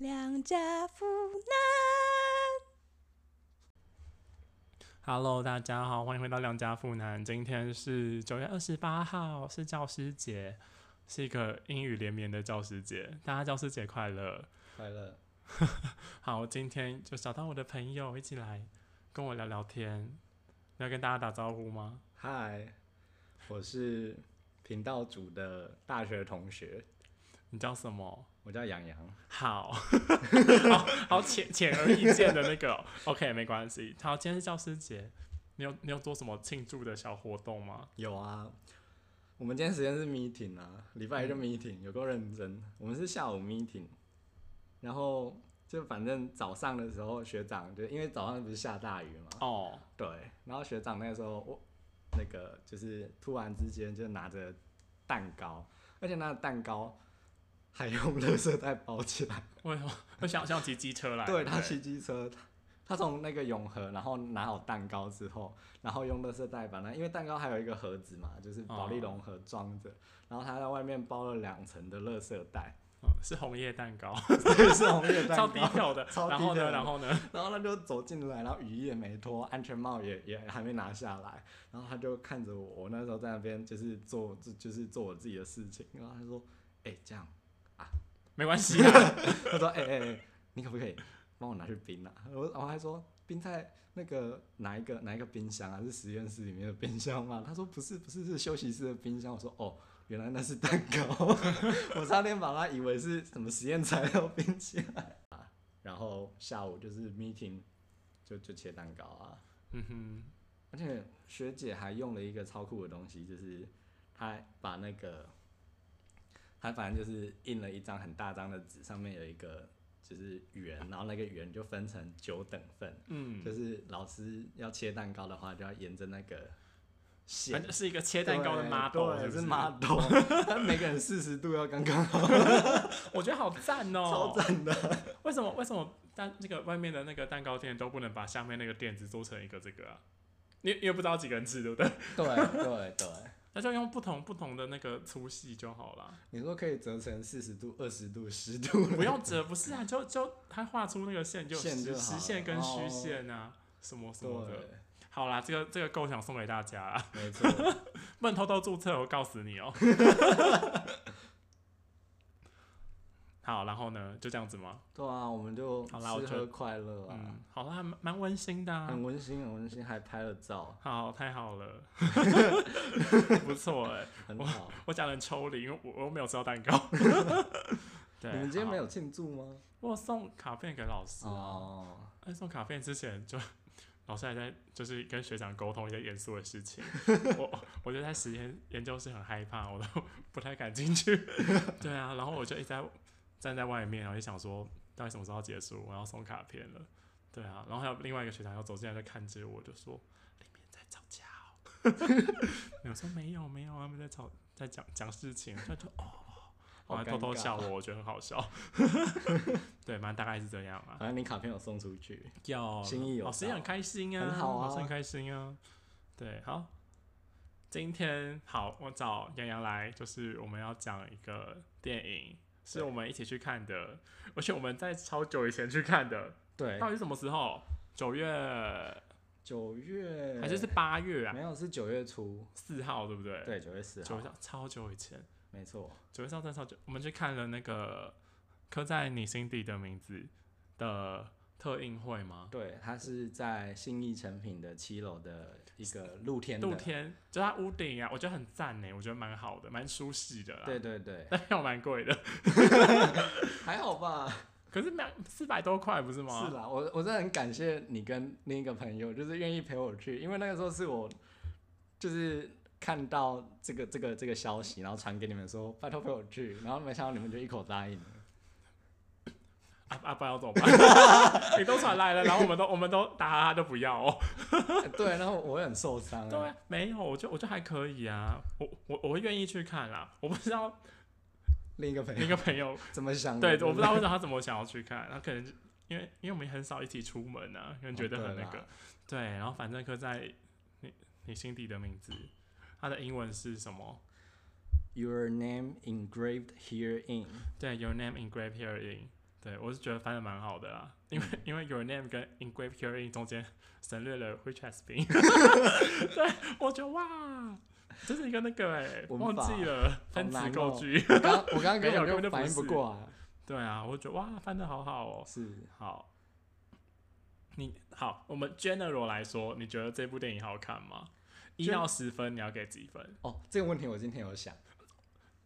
良家妇男。Hello，大家好，欢迎回到良家妇男。今天是九月二十八号，是教师节，是一个阴雨连绵的教师节，大家教师节快乐！快乐。好，今天就找到我的朋友一起来跟我聊聊天。你要跟大家打招呼吗？嗨，我是频道组的大学同学，你叫什么？我叫杨洋。好，好好浅浅而易见的那个哦、OK，没关系。好，今天是教师节，你有你有做什么庆祝的小活动吗？有啊，我们今天时间是 meeting 啊，礼拜一就 meeting，、有够认真。我们是下午 meeting，然后就反正早上的时候学长就因为早上不是下大雨嘛，哦，对，然后学长那个时候我那个就是突然之间就拿着蛋糕，而且那个蛋糕还用垃圾袋包起来。为什么？我想想骑机车来。对他骑机车，他从那个永和，然后拿好蛋糕之后，然后用垃圾袋把那，因为蛋糕还有一个盒子嘛，就是保利龙盒装着，然后他在外面包了两层的垃圾袋，嗯是红叶蛋糕，对，是红叶蛋超糕，低调的。超低然后呢？调的然后呢？然后他就走进来，然后雨衣也没脱，安全帽也也还没拿下来，然后他就看着我，我那时候在那边就是做就就是做我自己的事情，然后他说，哎、这样，没关系啊。他说：“哎哎哎，你可不可以帮我拿去冰啊？”我我还说冰在那个哪一个哪一个冰箱啊？是实验室里面的冰箱吗？他说不是不是是休息室的冰箱。我说哦，原来那是蛋糕，我差点把它以为是什么实验材料冰起来啊。然后下午就是 meeting，就就切蛋糕啊，嗯哼，而且学姐还用了一个超酷的东西，就是她把那个，她反正就是印了一张很大张的纸，上面有一个就是圆，然后那个圆就分成九等份，嗯，就是老师要切蛋糕的话，就要沿着那个反线。正是一个切蛋糕的对 model，对，是 model，他每个人四十度要刚刚好，我觉得好赞哦、超赞的。为什么？为什么蛋那个外面的那个蛋糕店都不能把下面那个垫子做成一个这个啊？你你也不知道几个人吃，对不对？对对对，那就用不同不同的那个粗细就好了，你说可以折成四十度、二十度、十度，不用折，不是啊？就就他画出那个线就实实线跟虚线啊，什么什么的。好啦，这个这个构想送给大家啊，没错。不能偷偷注册，我告诉你哦、好，然后呢，就这样子吗？对啊，我们就好啦我觉得吃喝快乐啊，嗯，好啦，还蛮蛮温馨的、啊很。温馨，很温馨，还拍了照，好，太好了，不错哎、很好。我讲的很抽离，因为我我又没有吃到蛋糕。对，你们今天没有？有庆祝吗？我有送卡片给老师啊。哦，在送卡片之前就，老师还在就是跟学长沟通一些严肃的事情。我我就在实验研究室很害怕，我都不太敢进去。对啊，然后我就一直在站在外面，然后就想说，到底什么时候要结束？我要送卡片了。对啊，然后还有另外一个学长要走进来，就看着我，就说里面在吵架哦。我说没有没有，他们在吵，在讲讲事情。他就哦，我还偷偷笑我，我觉得很好笑。对，反正大概是这样啊。反正你卡片有送出去，有心意有到老师也很开心啊，很好啊老师很开心啊。对，好，今天好，我找洋洋来，就是我们要讲一个电影，是我们一起去看的，而且我们在超久以前去看的，对，到底是什么时候？九月九月还是是八月啊没？有是九月初，四号对不对？，对，九月四号九月，上超久以前，没错，九月上真的超久，我们去看了那个刻在你心底的名字的特映会吗？对，它是在信义成品的七楼的一个露天的，露天，就它屋顶啊，我觉得很赞呢，我觉得蛮好的，蛮舒适的啦。对，对对，但又蛮贵的，还好吧。可是两四百多块不是吗？是啦，我我真的很感谢你跟另一个朋友，就是愿意陪我去，因为那个时候是我就是看到这个这个这个消息，然后传给你们说拜托陪我去，然后没想到你们就一口答应了。啊啊，不然要怎么办？你都传来了，然后我们都我们都打哈哈都不要哦。对，然后我会很受伤、对没有，我就我就还可以啊，我我我会愿意去看啦。我不知道另一个朋友另一个朋友，怎么想的？对，我不知道为什么他怎么想要去看，他可能就因为因为我们很少一起出门啊，因为觉得很那个，哦对然后反正刻在你你心底的名字，他的英文是什么？Your name engraved herein。对，Your name engraved herein，对我是觉得翻的蛮好的啦，因为、因为 Your Name 跟 Hearing 中间 省略了 Which has been，对我觉得哇，这是一个那个哎、文忘记了分词构句，我刚我刚刚 根本就反应不过来，对啊，我觉得哇翻的好好哦、是。好，你好，我们 general 来说，你觉得这部电影好看吗？一到十分，你要给几分？哦，这个问题我今天有想，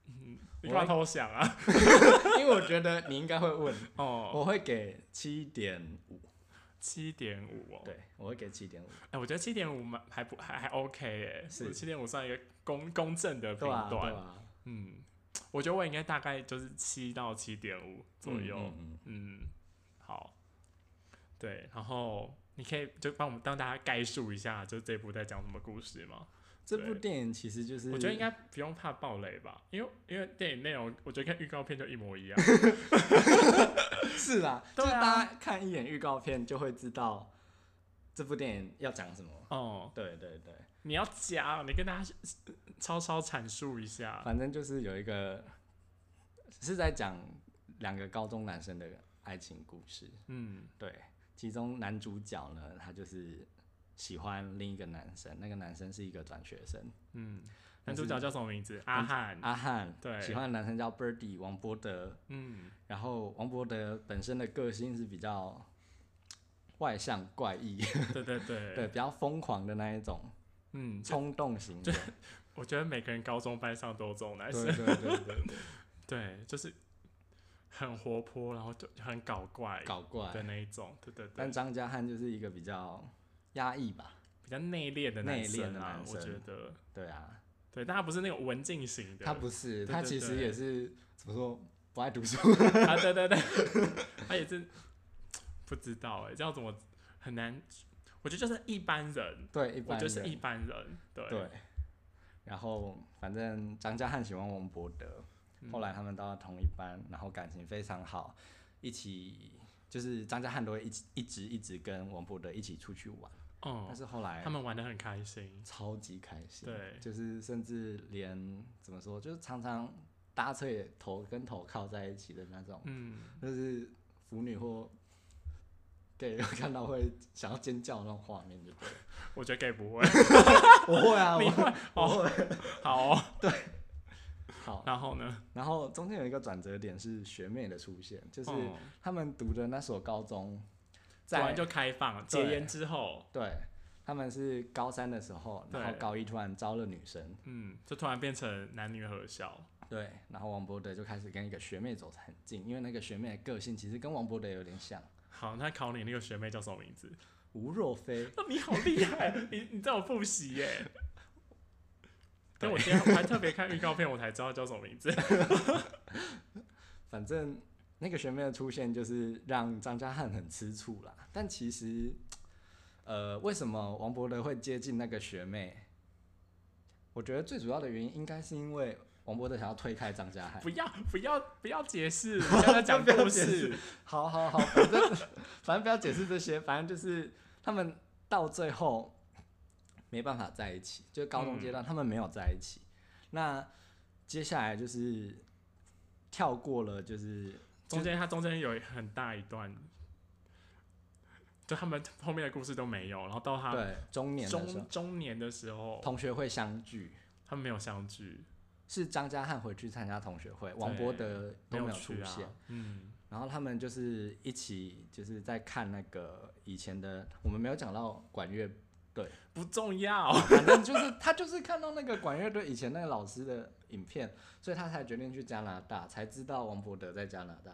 你干嘛偷想啊？因为我觉得你应该会问，哦，我会给七点五，七点五哦。对，我会给七点五，哎、我觉得七点五蛮还不还还 OK 哎，是七点五算一个公公正的评断嗯，我觉得我应该大概就是七到七点五左右。嗯嗯嗯好，对，然后你可以就帮我们当大家概述一下，就这部在讲什么故事吗？这部电影其实就是，我觉得应该不用怕暴雷吧，因为因为电影内容我觉得跟预告片就一模一样。是啦，就是大家看一眼预告片就会知道这部电影要讲什么。哦，对对对，你要讲，你跟大家稍稍阐述一下。反正就是有一个是在讲两个高中男生的爱情故事。嗯对，其中男主角呢，他就是喜欢另一个男生，那个男生是一个转学生，嗯，男主角叫什么名字？阿汉。阿汉，对。喜欢的男生叫 Birdy 王伯德，嗯。然后王伯德本身的个性是比较外向怪异，对对对。对，比较疯狂的那一种，嗯，冲动型的，我觉得每个人高中班上都有这种男生，对对对对对，对，就是很活泼，然后就很搞怪搞怪。的。那一种，对对对。但，张家汉就是一个比较压抑吧，比较内敛的男内敛的生。啊，我觉得，对啊，对，但他不是那种文静型的，他不是，他其实也是怎么说不爱读书，啊，对对对，他也是不知道哎，这样怎么很难？我觉得就是一般人，对，一般我就是一般人，对。对，然后反正张家汉喜欢王伯德，嗯。后来他们到了同一班，然后感情非常好，一起就是张家汉都会一起一直一直跟王伯德一起出去玩，哦但，是后来他们玩的很开心，超级开心，对。就是甚至连怎么说，就是常常搭车也头跟头靠在一起的那种，嗯，就是腐女或 gay 看到会想要尖叫那种画面，就对了。我觉得 gay 不会，我会啊，你我会我会。好哦，好，然后呢？然后中间有一个转折点是学妹的出现，就是哦。他们读的那所高中，在突然就开放戒烟之后，对，他们是高三的时候，然后高一突然招了女生，嗯，就突然变成男女合校，对，然后王博德就开始跟一个学妹走得很近，因为那个学妹的个性其实跟王博德有点像，好，那考你那个学妹叫什么名字？吴若飞，那 你好厉害，你你在我复习耶。但我今天我还特别看预告片，我才知道叫什么名字。反正那个学妹的出现就是让张家汉很吃醋啦。但其实，呃，为什么王伯德会接近那个学妹？我觉得最主要的原因应该是因为王伯德想要推开张家汉。不要不要不要解释，我现在讲不要故解释事。好好好，反正反正不要解释这些，反正就是他们到最后没办法在一起，就是高中阶段他们没有在一起。那接下来就是跳过了，就是中间它中间有很大一段，就他们后面的故事都没有，然后到他对中年的时候中中年的时候，同学会相聚，他们没有相聚，是张家汉回去参加同学会，王伯德都没有出现。。嗯，然后他们就是一起就是在看那个以前的，我们没有讲到管乐不重要。反正就是他就是看到那个管乐队以前那个老师的影片，所以他才决定去加拿大，才知道王伯德在加拿大。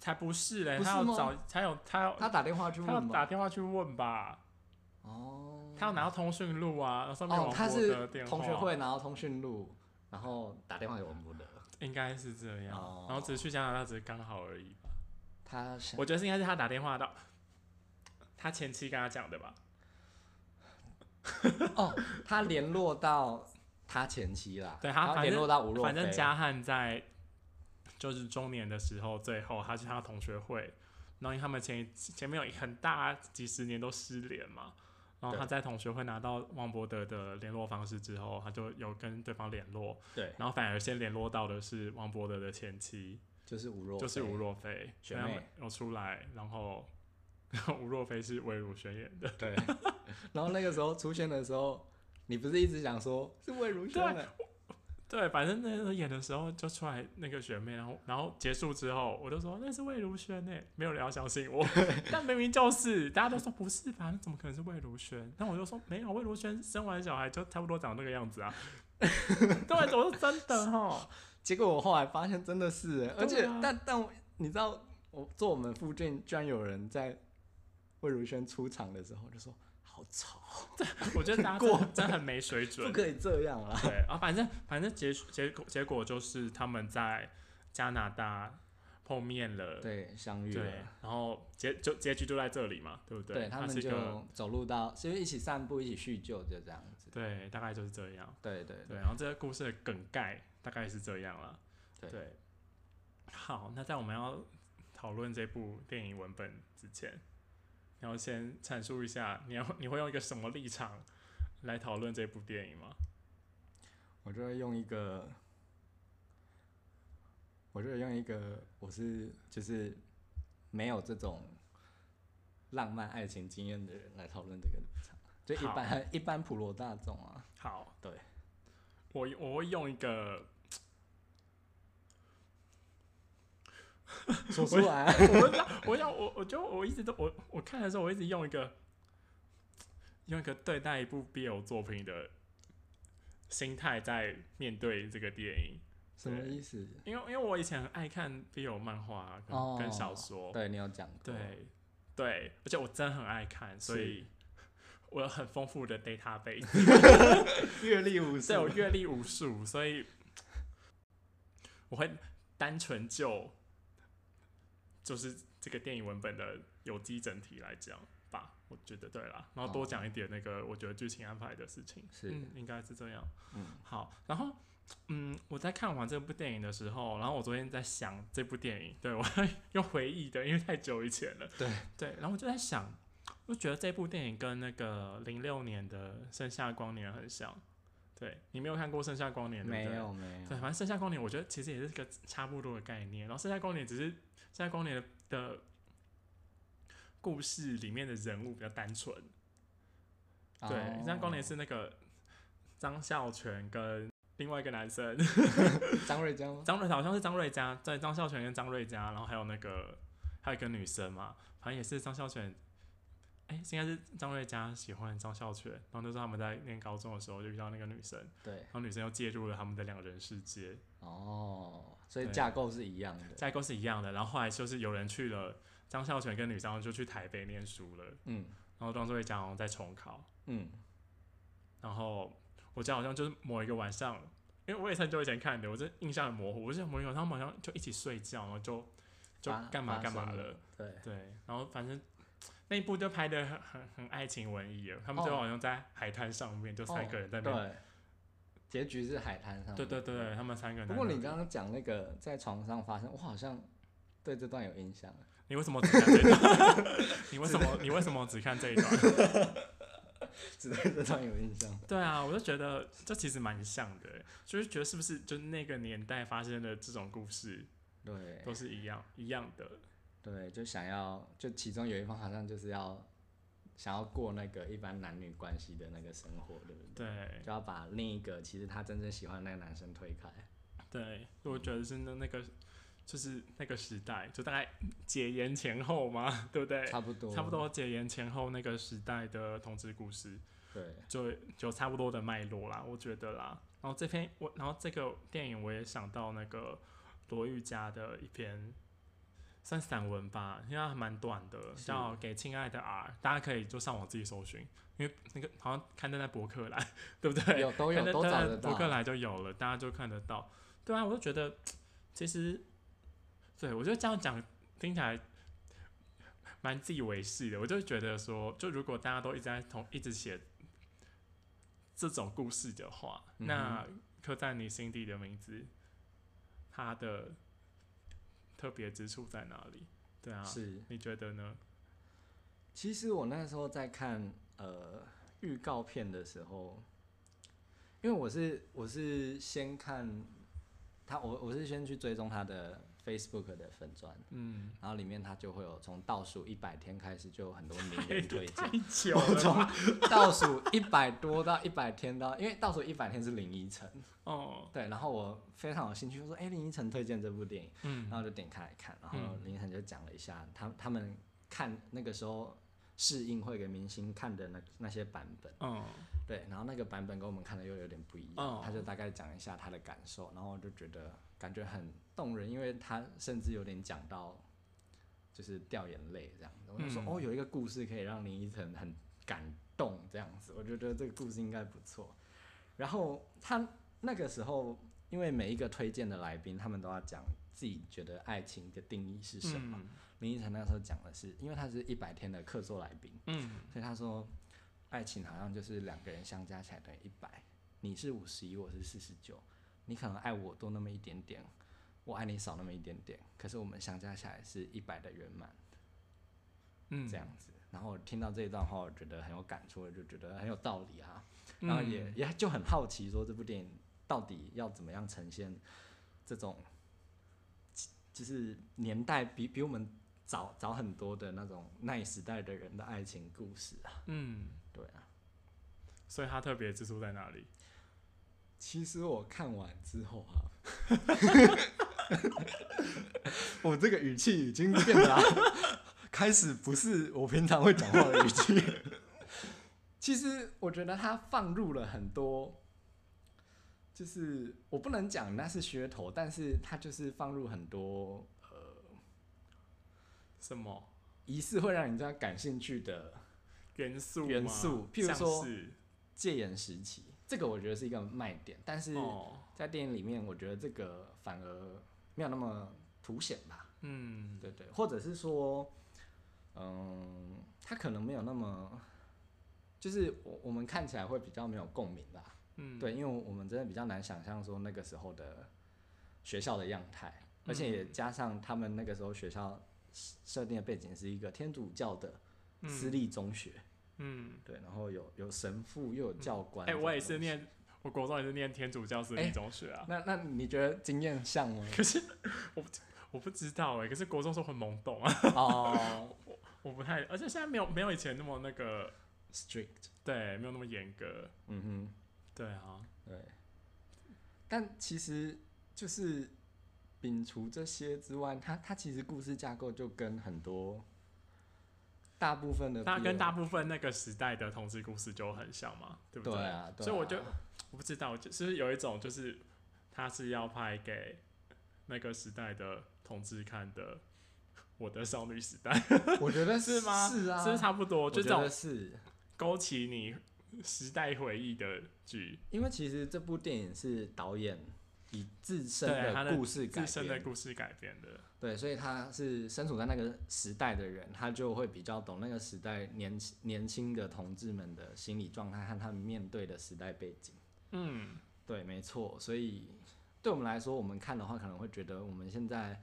才不是嘞，不是他要找，才有他要他打电话去他要问？打电话去问吧，哦，他要拿到通讯录啊，然后上面哦，他是德的电话，同学会，拿到通讯录，然后打电话给王伯德。应该是这样，哦然后只是去加拿大只是刚好而已吧。他我觉得是应该是他打电话到他前妻跟他讲的吧，哦，他联络到他前妻啦，对他反正联络到吴若飞，反正嘉汉在就是中年的时候，最后他去他同学会，然后因为他们前前面有很大几十年都失联嘛，然后他在同学会拿到王伯德的联络方式之后，他就有跟对方联络，对，然后反而先联络到的是王伯德的前妻，就是吴若就是吴若飞，学所以他们妹。有出来，然后 吴若飞是魏如萱演的，对，然后那个时候出现的时候，你不是一直想说是魏如萱的，对，反正那时候演的时候就出来那个学妹，然后然后结束之后，我就说那是魏如萱呢，没有人要相信我，但明明就是，大家都说不是吧，那怎么可能是魏如萱？那我就说没有，魏如萱生完小孩就差不多长那个样子啊，对，我说真的哈，结果我后来发现真的是欸，而且、啊但但你知道，我坐我们附近居然有人在魏如萱出场的时候就说好吵，我觉得大家真的真的很没水准不，可以这样啦。对啊，反正反正结结果结果就是他们在加拿大碰面了，对，相遇对了。然后结就结局就在这里嘛，对不对对他们就走路到，就一起散步，一起叙旧，就这样子。对，大概就是这样。对对对，然后这个故事的梗概大概是这样了。对好，那在我们要讨论这部电影文本之前，你要先阐述一下，你要 你会用一个什么立场来讨论这部电影吗？我就会用一个，我就会用一个，我是就是没有这种浪漫爱情经验的人来讨论这个立场，就一般一般普罗大众啊。好，对，我我会用一个，说出来啊，我要我要我我就我一直都我我看的时候，我一直用一个用一个对待一部 BL 作品的心态在面对这个电影。什么意思？因为因为我以前很爱看 BL 漫画跟、哦跟小说，对你有讲过，对对，而且我真的很爱看，所以我有很丰富的 database，阅历无对我阅历无数，所以我会单纯就就是这个电影文本的有机整体来讲吧，我觉得对啦，然后多哦讲一点那个我觉得剧情安排的事情，是嗯，应该是这样。嗯好，然后嗯，我在看完这部电影的时候，然后我昨天在想这部电影，对我用回忆的，因为太久以前了。对对，然后我就在想，我就觉得这部电影跟那个零六年的《盛夏光年》很像。对你没有看过《盛夏光年》对不没？有没有对，，反正《盛夏光年》我觉得其实也是个差不多的概念。然后《盛夏光年》只是《盛夏光年的》的故事里面的人物比较单纯。对，《现在光年》哦是那个张孝全跟另外一个男生，张瑞佳吗？张瑞好像是张瑞佳，对，张孝全跟张瑞佳，然后还有那个还有一个女生嘛，反正也是张孝全，哎、应该是张瑞佳喜欢张孝全，然后那时候他们在念高中的时候就遇到那个女生，对，然后女生又介入了他们的两人世界，哦，所以架构是一样的。架构是一样的，然后后来就是有人去了张孝全跟女生就去台北念书了，嗯然后张瑞佳好像在重考，嗯，然后我记得好像就是某一个晚上，因为我也是很久以前看的，我这印象很模糊。我记得某一个晚上他们好像就一起睡觉，然后就就干嘛干嘛了，对，对。然后反正那一部就拍的很很很爱情文艺了，他们最后好像在海滩上面，就三个人在那。哦对，结局是海滩上。对对对对，他们三个人不。过你刚刚讲那个在床上发生，我好像对这段有印象。你为什么只看这一段？你为什么你为什么只看这一段？只对这段有印象。对啊，我就觉得这其实蛮像的，就是觉得是不是就那个年代发生的这种故事对都是一样一样的。对，就想要，就其中有一方好像就是要想要过那个一般男女关系的那个生活，对不对？对就要把另一个其实他真正喜欢的那个男生推开。对，我觉得是那那个就是那个时代，就大概解严前后嘛，对不对？差不多，差不。多解严前后那个时代的同志故事，对，就就差不多的脉络啦，我觉得啦。然后这篇我，然后这个电影我也想到那个罗玉佳的一篇算散文吧，因为它还蛮短的，叫《给亲爱的 R》，大家可以就上网自己搜寻，因为那个好像刊登在博客来，对不对？有都有都找得到博。客来就有了，大家就看得到。对啊，我就觉得其实，对我觉得这样讲听起来蛮自以为是的。我就觉得说，就如果大家都一直在同一直写这种故事的话，嗯那刻在你心底的名字，它的特别之处在哪里？对啊，是，你觉得呢？其实我那时候在看呃预告片的时候，因为我是我是先看他，我我是先去追踪他的 Facebook 的粉砖，嗯，然后里面它就会有从倒数一百天开始就有很多名人推荐。我从。倒数一百多到一百天到，因为倒数一百天是林依晨，哦，对，然后我非常有兴趣，我说哎、林依晨推荐这部电影，嗯。然后就点开来看，然后嗯。林依晨就讲了一下他他们看那个时候试映会给明星看的那那些版本。嗯对，然后那个版本跟我们看的又有点不一样，哦他就大概讲一下他的感受，然后我就觉得感觉很动人，因为他甚至有点讲到就是掉眼泪这样子。我就说、嗯哦，有一个故事可以让林依晨很感动这样子，我觉得这个故事应该不错。然后他那个时候，因为每一个推荐的来宾，他们都要讲自己觉得爱情的定义是什么。嗯。林依晨那时候讲的是，因为他是一百天的客座来宾，嗯。所以他说，爱情好像就是两个人相加起来等于一百，你是五十一，我是四十九，你可能爱我多那么一点点，我爱你少那么一点点，可是我们相加起来是一百的圆满，嗯，这样子。然后我听到这一段话，我觉得很有感触，就觉得很有道理啊。然后也、嗯也就很好奇，说这部电影到底要怎么样呈现这种，就是年代比比我们早早很多的那种那一时代的人的爱情故事啊。嗯，对啊，所以它特别之处在哪里？其实我看完之后啊，我这个语气已经变得、啊、开始不是我平常会讲话的语气。其实我觉得他放入了很多，就是我不能讲那是噱头，但是它就是放入很多呃什么？仪式会让人家感兴趣的元素？元素譬如说是？戒严时期，这个我觉得是一个卖点，但是。哦，在电影里面，我觉得这个反而没有那么凸显吧，嗯，对对，或者是说，嗯，他可能没有那么，就是我我们看起来会比较没有共鸣吧，嗯，对，因为我们真的比较难想象说那个时候的学校的样态，而且也加上他们那个时候学校设定的背景是一个天主教的私立中学，嗯，对，然后有有神父又有教官，哎、我也是。念，我国中也是念天主教私哎立中学啊。那那你觉得经验像吗？可是我不我不知道哎、可是国中时候很懵懂啊，哦我不太，而且现在没有没有以前那么那个，，strict，对，没有那么严格，嗯哼。对啊，对，但其实就是摒除这些之外，它它其实故事架构就跟很多大部分的大 BL 跟大部分那个时代的同志故事就很像嘛，对不对？啊，对所以我就啊我不知道，就是有一种就是他是要拍给那个时代的同志看的。我的少女时代我觉得 是吗？是啊，是差不多，就这种得是。勾起你 时代回忆的剧，因为其实这部电影是导演以自身的故事改自身的，故事改编的。对，所以他是身处在那个时代的人，他就会比较懂那个时代年轻年轻的同志们的心理状态和他们面对的时代背景。嗯，对，没错。所以对我们来说，我们看的话，可能会觉得我们现在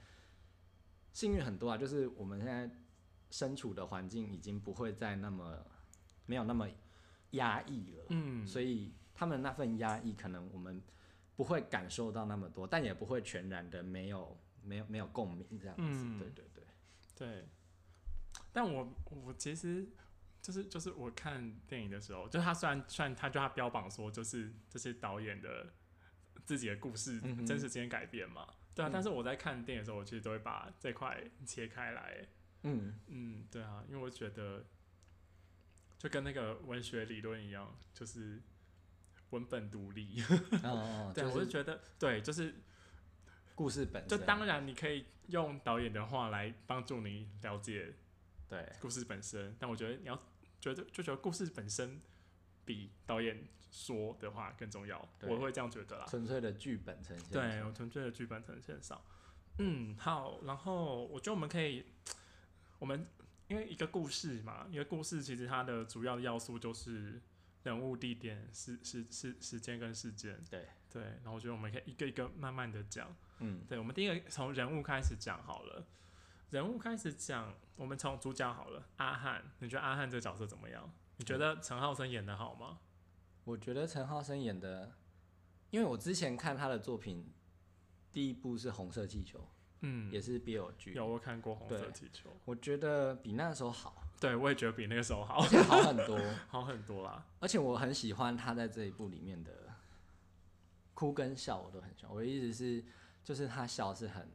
幸运很多啊，就是我们现在身处的环境已经不会再那么没有那么压抑了。嗯，所以他们那份压抑，可能我们不会感受到那么多，但也不会全然的没有没有没有共鸣这样子。嗯对对对，对。但我我其实就是就是我看电影的时候，就他虽然虽然他就他标榜说就是这些导演的自己的故事嗯真实之间改编嘛，对啊，嗯但是我在看电影的时候，我其实都会把这块切开来。嗯，嗯，对啊，因为我觉得就跟那个文学理论一样，就是文本独立。哦 哦，对，就是我就觉得对，就是故事本身，就当然你可以用导演的话来帮助你了解对故事本身，但我觉得你要觉得就觉得故事本身比导演说的话更重要，我会这样觉得啦。纯粹的剧本呈现。对我纯粹的剧本呈现上，嗯，好，然后我觉得我们可以，我们因为一个故事嘛，一个故事其实它的主要的要素就是人物、地点、时时时时间跟事件。对对，然后我觉得我们可以一个一个慢慢的讲。嗯，对，我们第一个从人物开始讲好了。人物开始讲，我们从主角好了。阿汉，你觉得阿汉这个角色怎么样？你觉得陈浩森演的好吗？我觉得陈浩森演的，因为我之前看他的作品，第一部是《红色气球》，嗯，也是 BL 剧，有我看过红色气球，我觉得比那时候好，对我也觉得比那个时候好好很多。好很多啦。而且我很喜欢他在这一部里面的哭跟笑，我都很喜欢。我的意思是，就是他笑是很，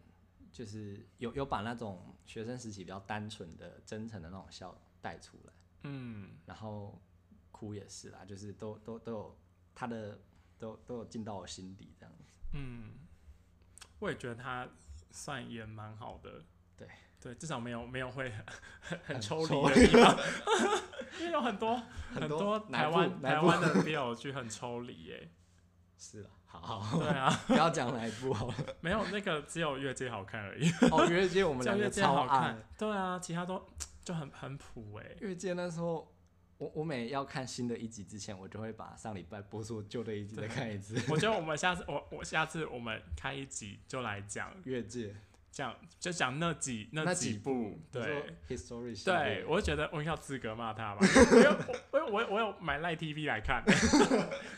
就是有有把那种学生时期比较单纯的、真诚的那种笑带出来，嗯，然后哭也是啦，就是都都都有他的都都有进到我心底这样子。嗯，我也觉得他算也蛮好的。对对，至少没有没有会很抽抽离的地方，因为有很多 很多台湾台湾的 BL 剧很抽离耶。是啊，好好，对啊，不要讲哪一部好了。没有那个只有越界好看而已，哦，越界我们两个超界好看爱。。对啊，其他都 就很很普哎。越界那时候，我我每要看新的一集之前，我就会把上礼拜播出旧的一集再看一次。我觉得我们下次我我下次我们开一集就来讲越界讲就讲那几那几部，对。，history 对，我就觉得我有资格骂他吧，因为我我我我我有买赖 TV 来看，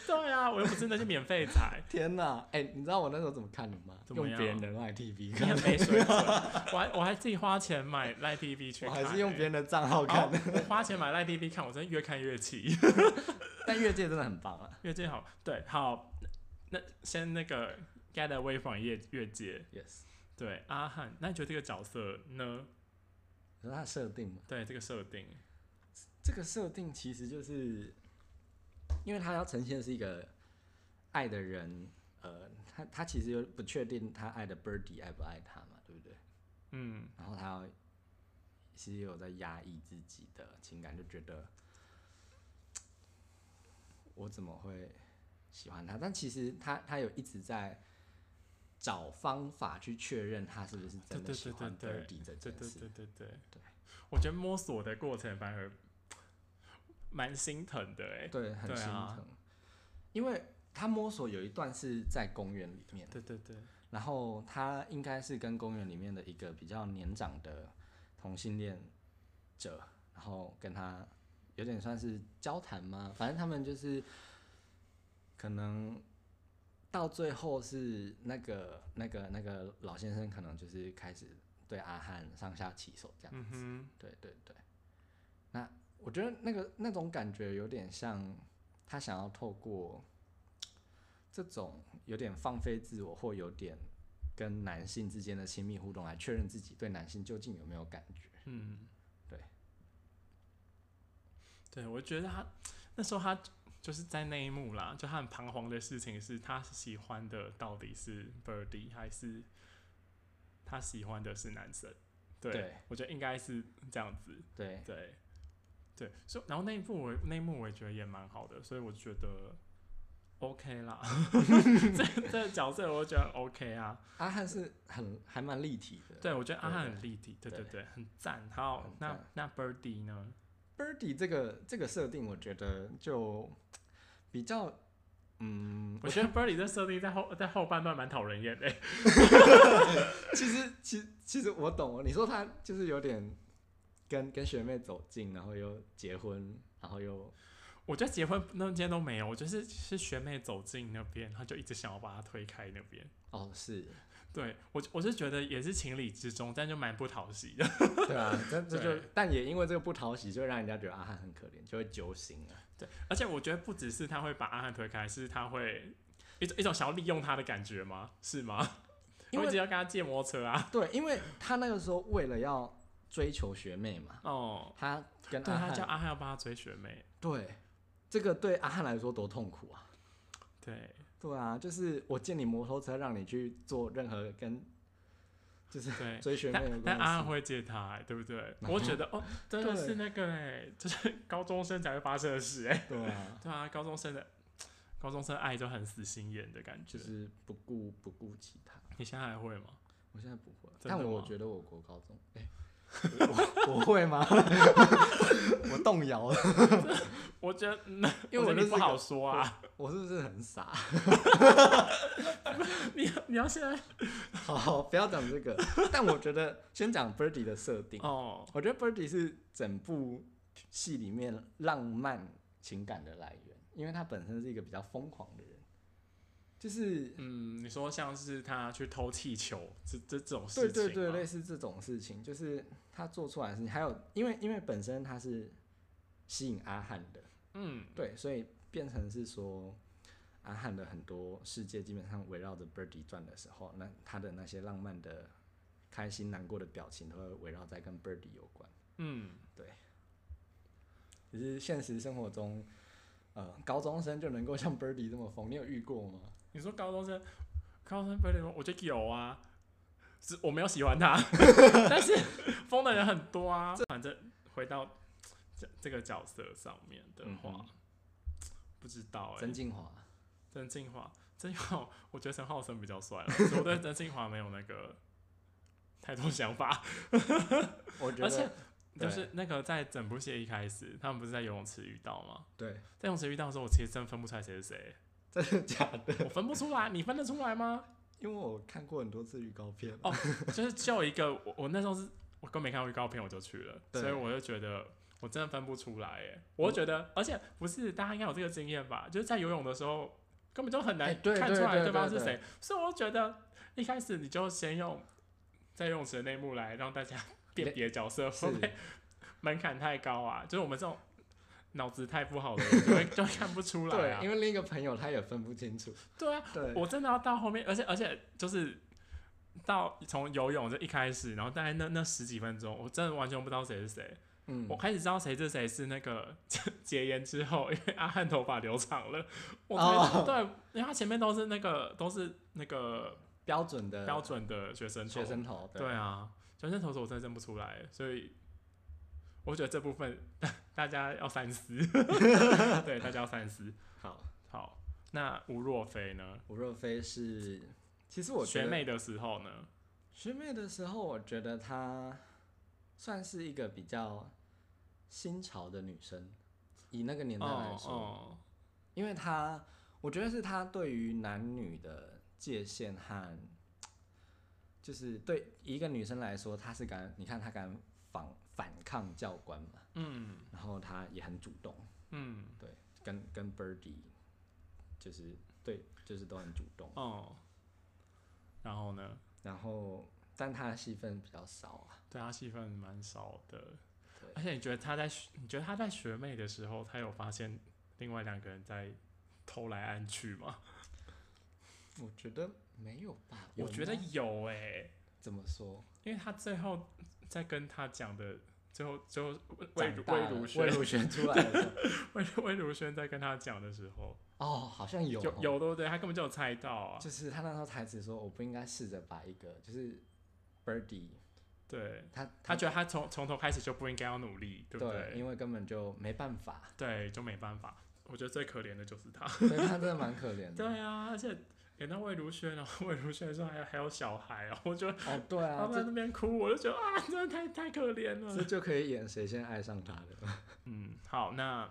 对啊，我又不是那些免费仔，天哪，哎、你知道我那时候怎么看的吗？怎么样用别人的 Line TV 你看很，没水准，我还我还自己花钱买赖 TV 去我看、欸还是用别人的账号看的。我花钱买赖 TV 看，我真的越看越气，但越界真的很棒啊越界好，对，好，那先那个 Get Away from 越越界，，yes。对，阿汉，那你觉得这个角色呢？你说他设定吗，对这个设定，这个设定其实就是，因为他要呈现的是一个爱的人，呃，他他其实又不确定他爱的 Birdy 爱不爱他嘛，对不对？嗯然后他要其实有在压抑自己的情感，就觉得我怎么会喜欢他？但其实他他有一直在找方法去确认他是不是真的喜欢对对 Birdy 这件事。对对对。对，我觉得摸索的过程反而蛮心疼的哎、对，很心疼，因为他摸索有一段是在公园里面，对对对，然后他应该是跟公园里面的一个比较年长的同性恋者，然后跟他有点算是交谈吗？反正他们就是可能到最后是那个那个那个老先生可能就是开始对阿汉上下其手这样嗯子，哼，对对对。那我觉得那个那种感觉有点像他想要透过这种有点放飞自我或有点跟男性之间的亲密互动来确认自己对男性究竟有没有感觉。嗯，对，对，我觉得他那时候他就是在那一幕啦，就他很彷徨的事情是他喜欢的到底是 Birdy 还是他喜欢的是男生？对，对我觉得应该是这样子。对，对，对，所以然后那一幕我那一幕我也觉得也蛮好的，所以我就觉得 OK 啦，这这个角色我觉得 OK 啊。阿汉是很还蛮立体的。对，我觉得阿汉很立体，对对对对，很赞。好，那那 Birdy 呢？Birdy 这个这个设定，我觉得就比较，嗯，我觉得 Birdy 这设定在后在后半段蛮讨人厌的。其实，其其实我懂哦。你说他就是有点跟跟学妹走近，然后又结婚，然后又我觉得结婚那间都没有，我觉得是是学妹走进那边，他就一直想要把他推开那边。哦，是，对我我是觉得也是情理之中，但就蛮不讨喜的。对啊，这这就，但也因为这个不讨喜，就会让人家觉得阿汉很可怜，就会揪心啊。对，而且我觉得不只是他会把阿汉推开，是他会一种一种想要利用他的感觉吗？是吗？因为只要跟他借摩托车啊。对，因为他那个时候为了要追求学妹嘛，哦，他跟对，阿他叫，阿汉要帮他追学妹。对，这个对阿汉来说多痛苦啊。对，对啊，就是我借你摩托车，让你去做任何跟就是对追学妹有但但关系。阿安会借他、欸，对不对？我觉得哦，真的是那个哎、就是 高中生才会发生的事哎、对啊，对啊，高中生的高中生爱就很死心眼的感觉。就是不顾不顾其他。你现在还会吗？我现在不会，但我吗觉得我国高中，哎、我 我会吗？我动摇了，我觉得，嗯因为我我觉得你不好说啊。我是不是很傻？你你要现在好好，不要讲这个。但我觉得先讲 Birdy 的设定，哦，我觉得 Birdy 是整部戏里面浪漫情感的来源，因为他本身是一个比较疯狂的人。就是嗯，你说像是他去偷气球这这这种事对情对对，对类似这种事情，就是他做出来的事情，还有因为因为本身他是吸引阿汉的，嗯，对，所以变成是说阿汉的很多世界基本上围绕着 Birdy 转的时候，那他的那些浪漫的、开心、难过的表情都会围绕在跟 Birdy 有关。嗯，对。只是现实生活中，呃，高中生就能够像 Birdy 这么疯，你有遇过吗？你说高中生，高中生不是我觉得有啊，是我没有喜欢他，但是 疯的人很多啊。反正回到这这个角色上面的话，嗯不知道哎、曾静华，曾静华，曾静华，我觉得陈浩生比较帅了，所以我对 曾静华没有那个太多想法。我觉而且得就是那个在整部戏一开始，他们不是在游泳池遇到吗？对，在游泳池遇到的时候，我其实真分不出来谁是谁，真的假的？我分不出来，你分得出来吗？因为我看过很多次预告片，哦就是就一个，我我那时候是我根本没看过预告片我就去了，所以我就觉得我真的分不出来哎，我就觉得，而且不是大家应该有这个经验吧，就是在游泳的时候根本就很难看出来对方是谁，所以我就觉得一开始你就先用在游泳池的内幕来让大家辨别角色，会不会门槛太高啊？就是我们这种脑子太不好了就会就看不出来 因。为另一个朋友他也分不清楚，对啊，对，我真的要到后面，而且而且就是到从游泳就一开始，然后大概那那十几分钟，我真的完全不知道谁是谁。嗯。我，开始知道谁是谁是那个 戒烟之后，因为阿汉头发留长了，我才、哦。对，因为他前面都是那个都是那个标准的标准的学生头。学生头，对啊，学生头是我真的认不出来，所以我觉得这部分 大家要三思，对，大家要三思。好，好，那吴若飞呢？吴若飞是，其实我学妹的时候呢？学妹的时候，我觉得她算是一个比较新潮的女生，以那个年代来说，哦因为她，我觉得是她对于男女的界限和，就是对一个女生来说，她是敢，你看她敢反反抗教官嘛，嗯。然后他也很主动，嗯。对，跟跟 Birdy 就是对，就是都很主动，哦，然后呢？然后但他的戏份比较少啊，对他戏份蛮少的。对，而且你觉得他在学你觉得他在学妹的时候，他有发现另外两个人在偷来暗去吗？我觉得没有吧，有我觉得吗？有哎、怎么说？因为他最后在跟他讲的，最后最后魏魏如萱魏如萱出来的魏魏如萱在跟他讲的时候，哦，好像有有对不对？他根本就有猜到啊，就是他那时候台词说，我不应该试着把一个就是 Birdy，对他他觉得他从从头开始就不应该要努力，对不对，因为根本就没办法，对，就没办法。我觉得最可怜的就是他。对他真的蛮可怜的。对啊，而且演到魏如萱，然 后魏如萱说还有还有小孩哦，我觉得哦，对啊他们，在那边哭，我就觉得啊，真的太太可怜了。这这就可以演谁先爱上他的。嗯，好，那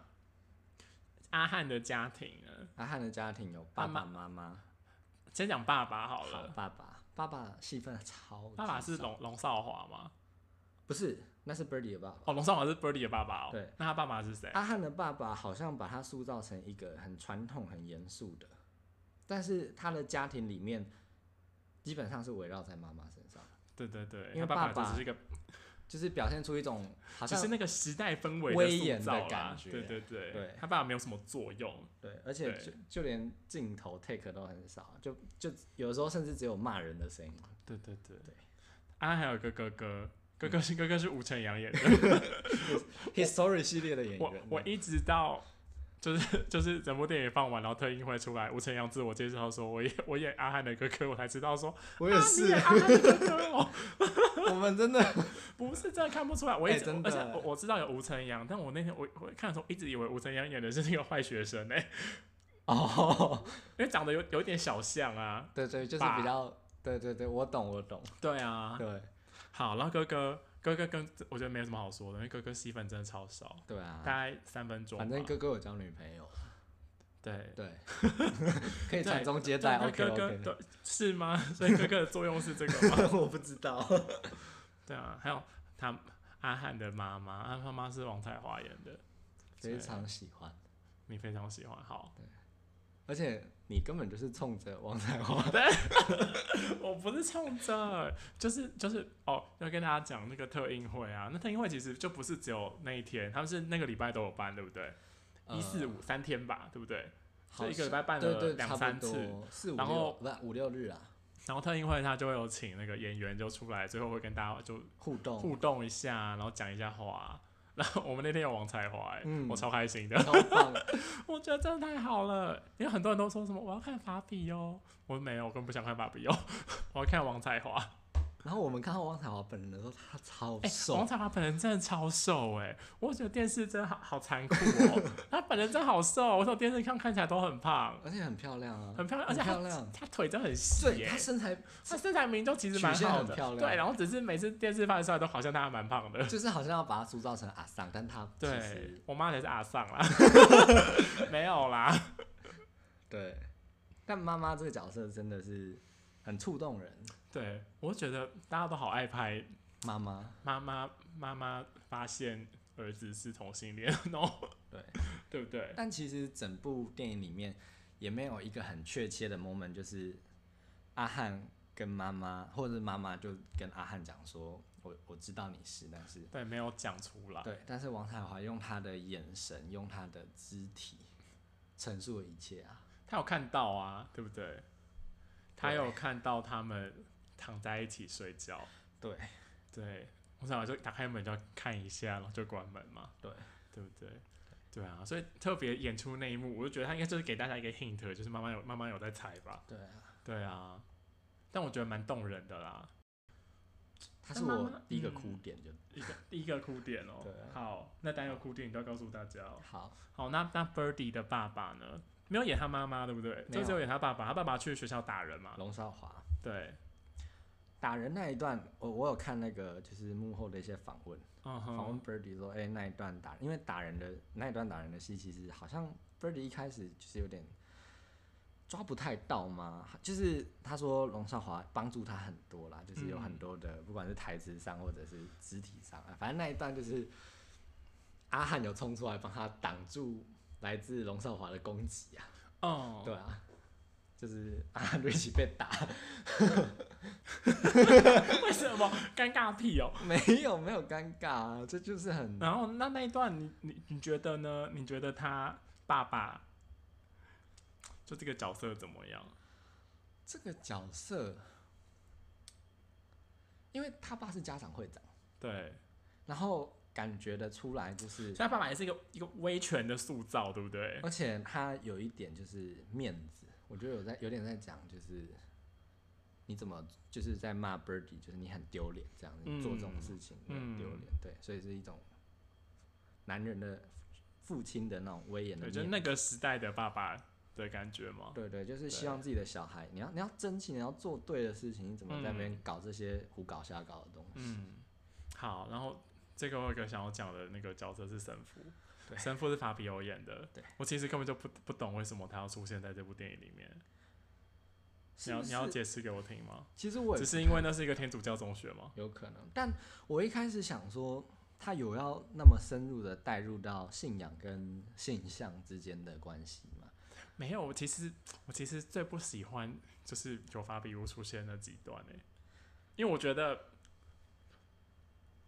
阿汉的家庭呢？阿汉的家庭有爸爸妈妈，先讲爸爸好好了。爸爸，爸爸戏份超级爸爸是龙龙少华吗？不是？那是 Birdy 的爸爸。哦，龙少华是 Birdy 的爸爸哦。对，那他爸爸是谁？阿汉的爸爸好像把他塑造成一个很传统、很严肃的，但是他的家庭里面基本上是围绕在妈妈身上，对对对，因为他爸爸爸只是一个，就是表现出一种好像是那个时代氛围威严的感觉对对对，对他爸爸没有什么作用。对，而且就就连镜头 take 都很少，就就有时候甚至只有骂人的声音。对对对对。啊还有一个哥哥，哥哥是哥哥是吴承阳演的。History 系列的演员我员，我一直到就是就是整部电影放完，然后特映会出来，吴承阳自我介绍说，我演 我演阿汉的哥哥，我才知道说，我也是啊，阿汉的哥哥哦，我们真的 不是真的看不出来，我一直、哎真的而且我我知道有吴承阳，但我那天我我看的时候一直以为吴承阳演的是那个坏学生哎、哦，因为长得有有一点小像啊，对对，就是比较，对对对，我懂我懂，对啊，对。好，然后哥哥哥哥跟我觉得没什么好说的，因为哥哥戏份真的超少，对啊大，概三分钟吧，反正哥哥有交女朋友，对。对，可以对传宗接对代那，OK 哥哥 OK，对是吗？所以哥哥的作用是这个吗？我不知道，对啊，还有他阿汉的妈妈，阿汉妈妈是王彩华演的，非常喜欢。你非常喜欢。好对，而且你根本就是冲着王彩华，我不是冲着，就是就是哦，要跟大家讲那个特映会啊，那特映会其实就不是只有那一天，他们是那个礼拜都有办，对不对？一四五三天吧，对不对？好就一个礼拜办对对，了两三次，四五然后六不是五六日啊，然后特映会他就会有请那个演员就出来，最后会跟大家就互动互动一下，然后讲一下话。然后我们那天有王彩华、欸，嗯。我超开心的，我觉得真的太好了。因为很多人都说什么我要看法比哦，我说没有，我根本不想看法比哦，我要看王彩华。然后我们看到王彩华本人的时候，他超哎、瘦，王彩华本人真的超瘦哎、我觉得电视真的好好残酷哦，他本人真的好瘦，我从电视看看起来都很胖，而且很漂亮啊，很漂亮，而且他漂亮，他腿真的很细对耶、他身材他身材明明就其实蛮好的，很漂亮对，然后只是每次电视放出来都好像他蛮胖的。就是好像要把他塑造成阿桑，但他其对实我妈才是阿尚啦，没有啦。对，但妈妈这个角色真的是很触动人，对，我觉得大家都好爱拍妈妈妈妈妈妈发现儿子是同性恋哦，对，对不对？但其实整部电影里面也没有一个很确切的 moment，就是阿汉跟妈妈，或者是妈妈就跟阿汉讲说：“我我知道你是，但是对，没有讲出来。对，但是王彩华用他的眼神，用他的肢体陈述了一切啊。他有看到啊，对不对？他有看到他们躺在一起睡觉。对，对，我想就打开门就要看一下，然后就关门嘛。对，对不对？对啊，所以特别演出那一幕，我就觉得他应该就是给大家一个 hint，就是妈妈有妈妈有在猜吧。对啊，对啊，但我觉得蛮动人的啦，他是我第一个嗯哭点就，一个第一个哭点哦、对啊好，那单有哭点你都要告诉大家哦、好，好，那那 Birdy 的爸爸呢？没有演他妈妈，对不对？没有就只有演他爸爸。他爸爸去学校打人嘛？龙少华对，打人那一段，我我有看那个就是幕后的一些访问，嗯访问，Birdy 说，哎、那一段打，因为打人的那一段打人的戏，其实好像 Birdy 一开始就是有点抓不太到嘛，就是他说龙少华帮助他很多啦，就是有很嗯多的，不管是台词上或者是肢体上啊，反正那一段就是阿汉有冲出来帮他挡住来自龙少华的攻击啊，哦，对啊。就是阿汉就一起被打，为什么尴尬屁哦？没有没有尴尬啊，这就是很然后那那一段你你你觉得呢？你觉得他爸爸就这个角色怎么样？这个角色，因为他爸是家长会长，对，然后感觉得出来就是所以，他爸爸也是一个一个威权的塑造，对不对？而且他有一点就是面子，我觉得有在有点在讲就是你怎么就是在骂 Birdy，就是你很丢脸这样，你做这种事情你很丢脸，对，所以是一种男人的父亲的那种威严的就那个时代的爸爸的感觉嘛。对对，就是希望自己的小孩，你要你要争气，你要做对的事情，你怎么在那边嗯搞这些胡搞瞎搞的东西？嗯，好，然后这个我有一个想要讲的那个角色是神父，对神父是法比欧演的，对。我其实根本就不不懂为什么他要出现在这部电影里面，你要你要解释给我听吗？其实我只是因为那是一个天主教中学吗？有可能，但我一开始想说，他有要那么深入的带入到信仰跟性向之间的关系吗？没有，我其实我其实最不喜欢就是有法比乌出现那几段诶、因为我觉得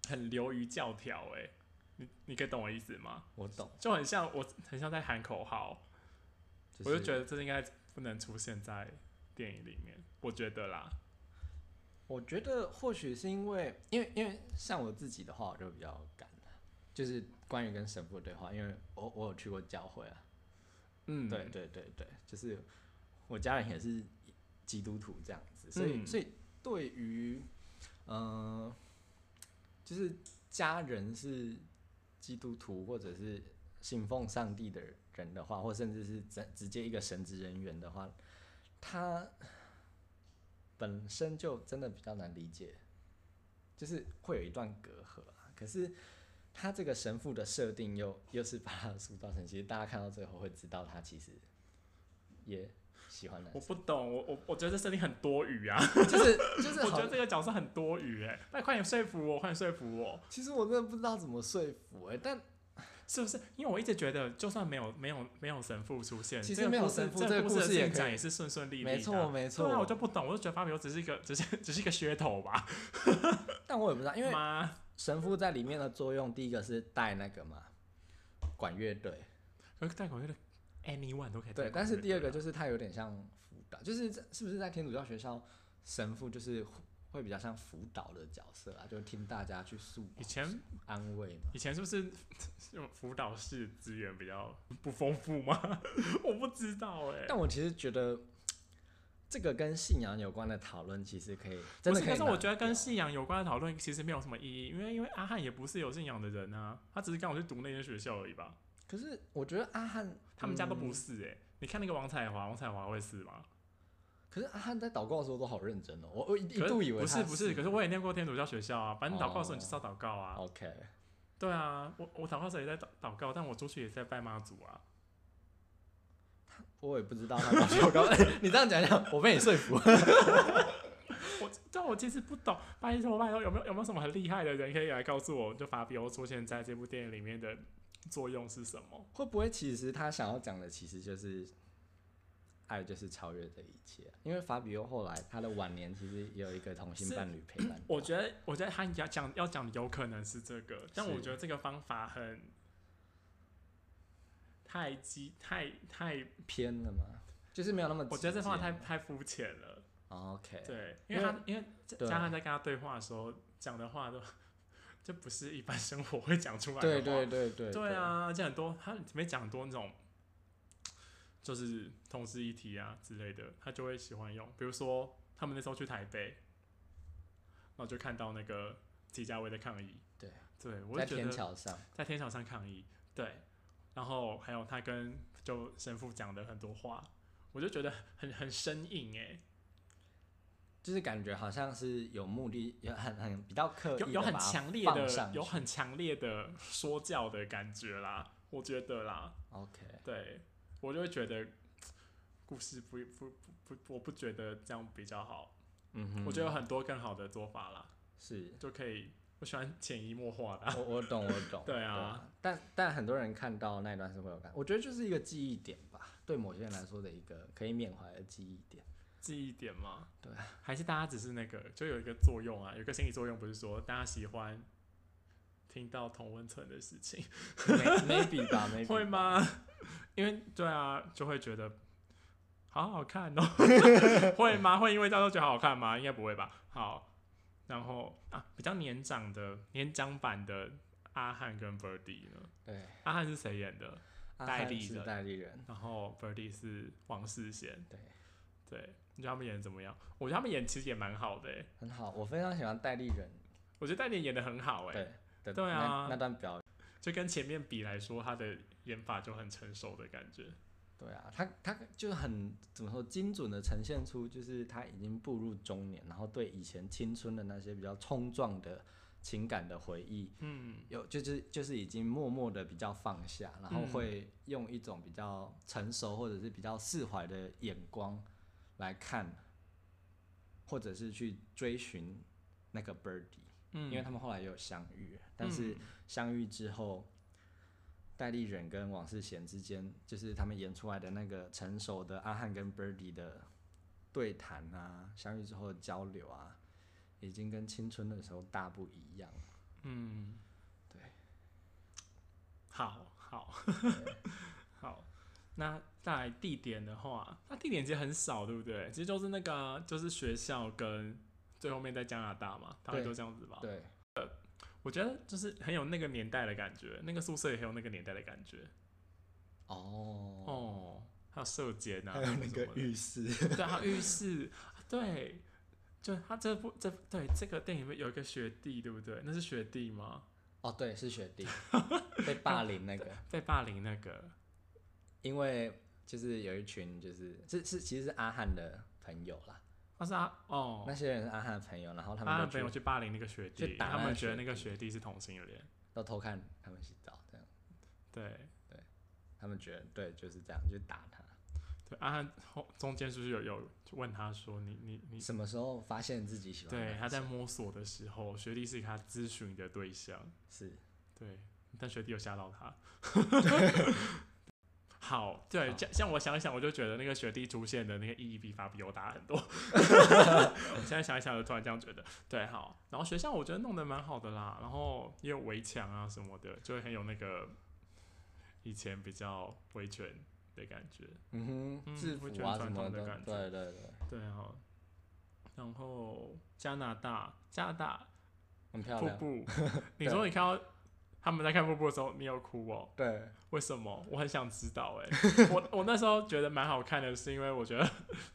很流于教条诶、你你可以懂我意思吗？我懂，就很像我很像在喊口号，就是、我就觉得这应该不能出现在电影里面，我觉得啦。我觉得或许是因为，因为因为像我自己的话，我就比较敢，就是关于跟神父的对话，因为我我有去过教会啊，嗯，对对对对，就是我家人也是基督徒这样子，所以、嗯所以对于嗯、呃就是家人是基督徒或者是信奉上帝的人的话，或甚至是直直接一个神职人员的话，他本身就真的比较难理解，就是会有一段隔阂啊。可是他这个神父的设定又又是把他塑造成，其实大家看到最后会知道他其实也喜欢男我生，不懂，我我我觉得这设定很多余啊，就是 就是我觉得这个角色很多余哎、那快点说服我，快点说服我。其实我真的不知道怎么说服哎、但是不是？因为我一直觉得，就算没有没有没有神父出现，其实没有故事神父这个故故事也可以的进展也是顺顺利利的啊。没错没错对啊，我就不懂，我就觉得发比欧只是一个 只是只是一个噱头吧。但我也不知道，因为妈，神父在里面的作用，第一个是带那个嘛管乐队，可是带管乐的 anyone 都可以对，但是第二个就是他有点像辅导，就是在是不是在天主教学校，神父就是会比较像辅导的角色啊，就听大家去诉以前安慰嘛。以前是不是 辅导室资源比较不丰富吗？我不知道哎、但我其实觉得这个跟信仰有关的讨论，其实可以真的可是我觉得跟信仰有关的讨论其实没有什么意义，因为因为阿汉也不是有信仰的人啊，他只是刚好去读那间学校而已吧。可是我觉得阿汉他们家都不嗯是哎、你看那个王彩华，王彩华会是吗？可是阿汉在祷告的时候都好认真哦，我我一度以为他不是不是，可是我也念过天主教学校啊，反正祷告的时候你就是要祷告啊。OK，对啊，我我祷告的时候也在祷祷告，但我出去也在拜妈祖啊。我也不知道他祷告。你这样讲讲，我被你说服。我但我其实不懂，拜托拜托，有没有有没有什么很厉害的人可以来告诉我，就法比欧出现在这部电影里面的作用是什么？会不会其实他想要讲的其实就是爱就是超越这一切？因为法比欧后来他的晚年其实也有一个同性伴侣陪伴。我觉得，我觉得他要讲要讲的有可能是这个，但我觉得这个方法很太激太太，偏了嘛？就是没有那么。我觉得这方法太太肤浅了。哦 OK。对，因为因为他因为加上在跟他对话的时候讲的话都，就不是一般生活会讲出来的对话。对对对对，啊，而且很多他里面讲很多那种，就是同事议题啊之类的，他就会喜欢用。比如说他们那时候去台北，然后就看到那个纪家威的抗议。对，对我在天就觉得桥上，在天桥上抗议，对，然后还有他跟就神父讲的很多话，我就觉得很很生硬哎，就是感觉好像是有目的，有很很比较刻意有有很强烈的有很强烈的说教的感觉啦，我觉得啦。OK。对我就会觉得故事不不不不，我不觉得这样比较好。嗯哼，我觉得有很多更好的做法啦，是。就可以。我喜欢潜移默化的啊、我我懂我懂，对啊但但很多人看到那一段是会有感，我觉得就是一个记忆点吧，对某些人来说的一个可以缅怀的记忆点。记忆点吗？对，还是大家只是那个，就有一个作用啊，有一个心理作用，不是说大家喜欢听到同温层的事情，May- maybe 吧，maybe 会吗？因为对啊，就会觉得好好看哦，会吗？会因为大家都觉得好好看吗？应该不会吧。好，然后啊，比较年长的年长版的阿汉跟 Birdy 呢？对，阿汉是谁演的？代理人代理人，然后 Birdy 是王世贤。对，对，你觉得他们演的怎么样？我觉得他们演其实也蛮好的、欸，很好，我非常喜欢代理人，我觉得戴琳演的很好、欸，对的对啊。那那段表，就跟前面比来说，他的演法就很成熟的感觉。对啊，他他就很怎么说，精准的呈现出就是他已经步入中年，然后对以前青春的那些比较冲撞的情感的回忆，嗯，有就是就是已经默默的比较放下，然后嗯。会用一种比较成熟或者是比较释怀的眼光来看，或者是去追寻那个 Birdy，、嗯因为他们后来也有相遇，但是嗯相遇之后，戴立忍跟王世贤之间，就是他们演出来的那个成熟的阿汉跟 Birdy 的对谈啊，相遇之后的交流啊，已经跟青春的时候大不一样了。嗯，对，好好 好。那再来地点的话，那地点其实很少，对不对？其实就是那个啊、就是学校跟最后面在加拿大嘛，大概对就这样子吧。对，我觉得就是很有那个年代的感觉，那个宿舍也很有那个年代的感觉。哦，哦，还有射箭啊，还有那个浴室，对，还有浴室，对，就他这部这对这个电影里面有一个学弟，对不对？那是学弟吗？哦，对，是学弟 被霸凌那个，被霸凌那个，因为就是有一群就是是是其实是阿汉的朋友啦，他是阿，哦，那些人是阿汉的朋友，然后他们阿汉朋友去去霸凌那个学弟，他们觉得那个学弟是同性恋，都偷看他们洗澡，这样对对他们觉得对就是这样，就打他。对。阿汉后中间是不是有有问他说你你你？什么时候发现自己喜欢？对，他在摸索的时候，学弟是他咨询的对象。是对，但学弟有吓到他。好，对，像像我想一想，我就觉得那个雪地出现的那个意义比法比我大很多。我现在想一想，就突然这样觉得，对，好。然后学校我觉得弄得蛮好的啦，然后也有围墙啊什么的，就会很有那个以前比较维权的感觉。嗯哼，嗯制服会觉得传啊什么的，统的感觉对对对，对啊，然后加拿大，加拿大很漂亮。瀑布，你说你看到他们在看瀑布的时候，你有哭哦？对，为什么？我很想知道哎、我我那时候觉得蛮好看的，是因为我觉得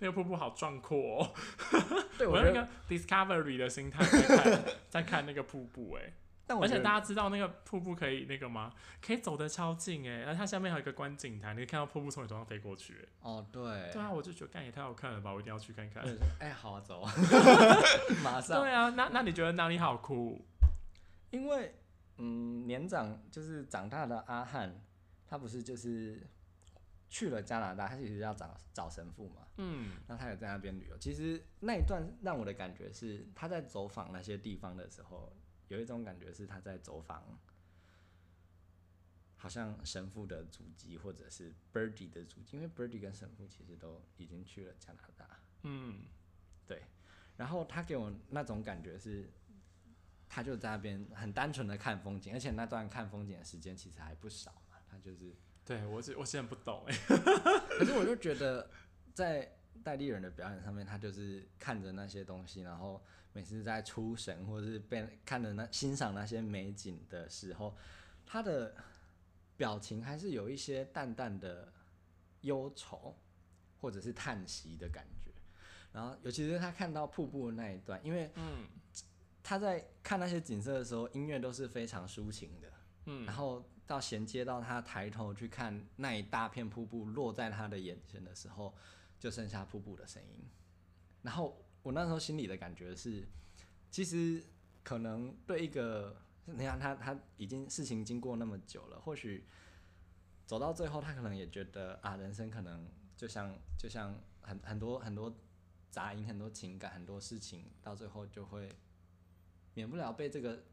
那个瀑布好壮阔哦。对我用一个 discovery 的心态在看在看那个瀑布哎、而且大家知道那个瀑布可以那个吗？可以走得超近哎、然后它下面还有一个观景台，你可以看到瀑布从你头上飞过去、欸。哦，对，对啊，我就觉得干也太好看了吧，我一定要去看看哎，好啊，走啊，马上。对啊，那那你觉得哪里好哭？因为嗯，年长就是长大的阿汉，他不是就是去了加拿大，他其实要找找神父嘛，嗯那他有在那边旅游。其实那一段让我的感觉是，他在走访那些地方的时候，有一种感觉是他在走访，好像神父的足迹，或者是 Birdy 的足迹，因为 Birdy 跟神父其实都已经去了加拿大。嗯对，然后他给我那种感觉是，他就在那边很单纯的看风景，而且那段看风景的时间其实还不少嘛。他就是，对我是我现在不懂哎、可是我就觉得在戴立人的表演上面，他就是看着那些东西，然后每次在出神或者是被看着那欣赏那些美景的时候，他的表情还是有一些淡淡的忧愁或者是叹息的感觉。然后，尤其是他看到瀑布的那一段，因为嗯他在看那些景色的时候，音乐都是非常抒情的。嗯然后到衔接到他抬头去看那一大片瀑布落在他的眼前的时候，就剩下瀑布的声音。然后我那时候心里的感觉是，其实可能对一个，你看他他已经事情经过那么久了，或许走到最后，他可能也觉得啊，人生可能就像就像很很多很多杂音、很多情感、很多事情，到最后就会免不了被这个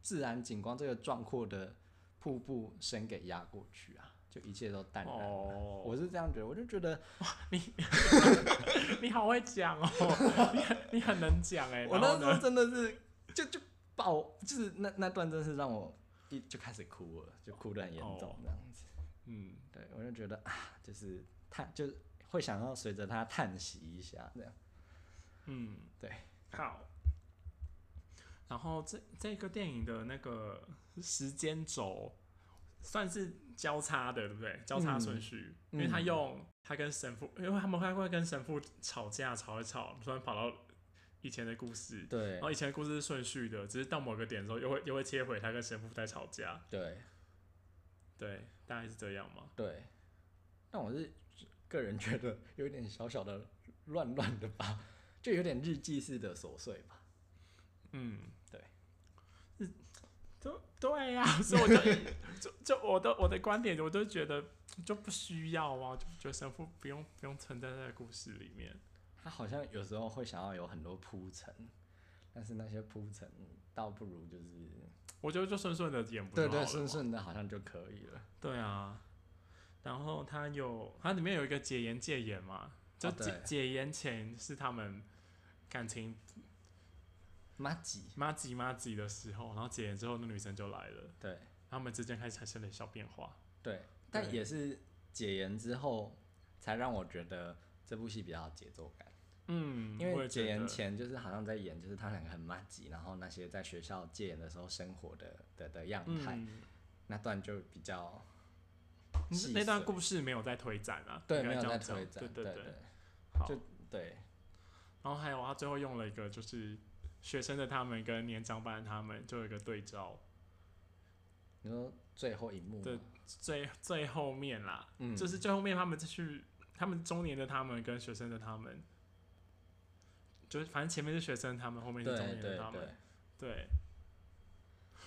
自然景观这个壮阔的瀑布声给压过去啊，就一切都淡然了。哦，我是这样觉得，我就觉得你 你好会讲哦，你很你很能讲哎、我？那时候真的是就就爆，就是那那段真是让我一就开始哭了，就哭得很严重哦这样子。嗯，对，我就觉得啊，就是叹，就是会想要随着他叹息一下这样。嗯，对，好。然后这这个电影的那个时间轴算是交叉的，对不对？交叉顺序，因为他嗯用他跟神父，因为他们会会跟神父吵架，吵一吵，突然跑到以前的故事。对然后以前的故事是顺序的，只是到某个点的时候，又会又会切回他跟神父在吵架。对对，大概是这样嘛。对，但我是个人觉得有点小小的乱乱的吧，就有点日记式的琐碎吧。嗯，对呀、所以我就就就我的我的观点，我就觉得就不需要啊，就觉得神父不用不用存在在故事里面。他好像有时候会想要有很多铺陈，但是那些铺陈倒不如就是我觉得就顺顺的演对对好顺顺的，好像就可以了。对啊，然后他有他里面有一个解严戒严嘛，就解、解严前是他们感情妈吉，妈吉妈吉的时候，然后解严之后那女生就来了，对他们之间开始产生了小变化。对，但也是解严之后，才让我觉得这部戏比较有节奏感。嗯，因为解严前就是好像在演，就是他两个很妈吉，然后那些在学校戒严的时候生活的的的样态，嗯，那段就比较那细那段碎故事没有在推展啊，对，应没有在推展，对对对，好，就对然后还有他最后用了一个就是学生的他们跟年长版的他们就有一个对照，你说最后一幕对，最最后面啦，嗯，就是最后面他们就去他们中年的他们跟学生的他们，就是反正前面是学生他们，后面是中年的他们，对，对。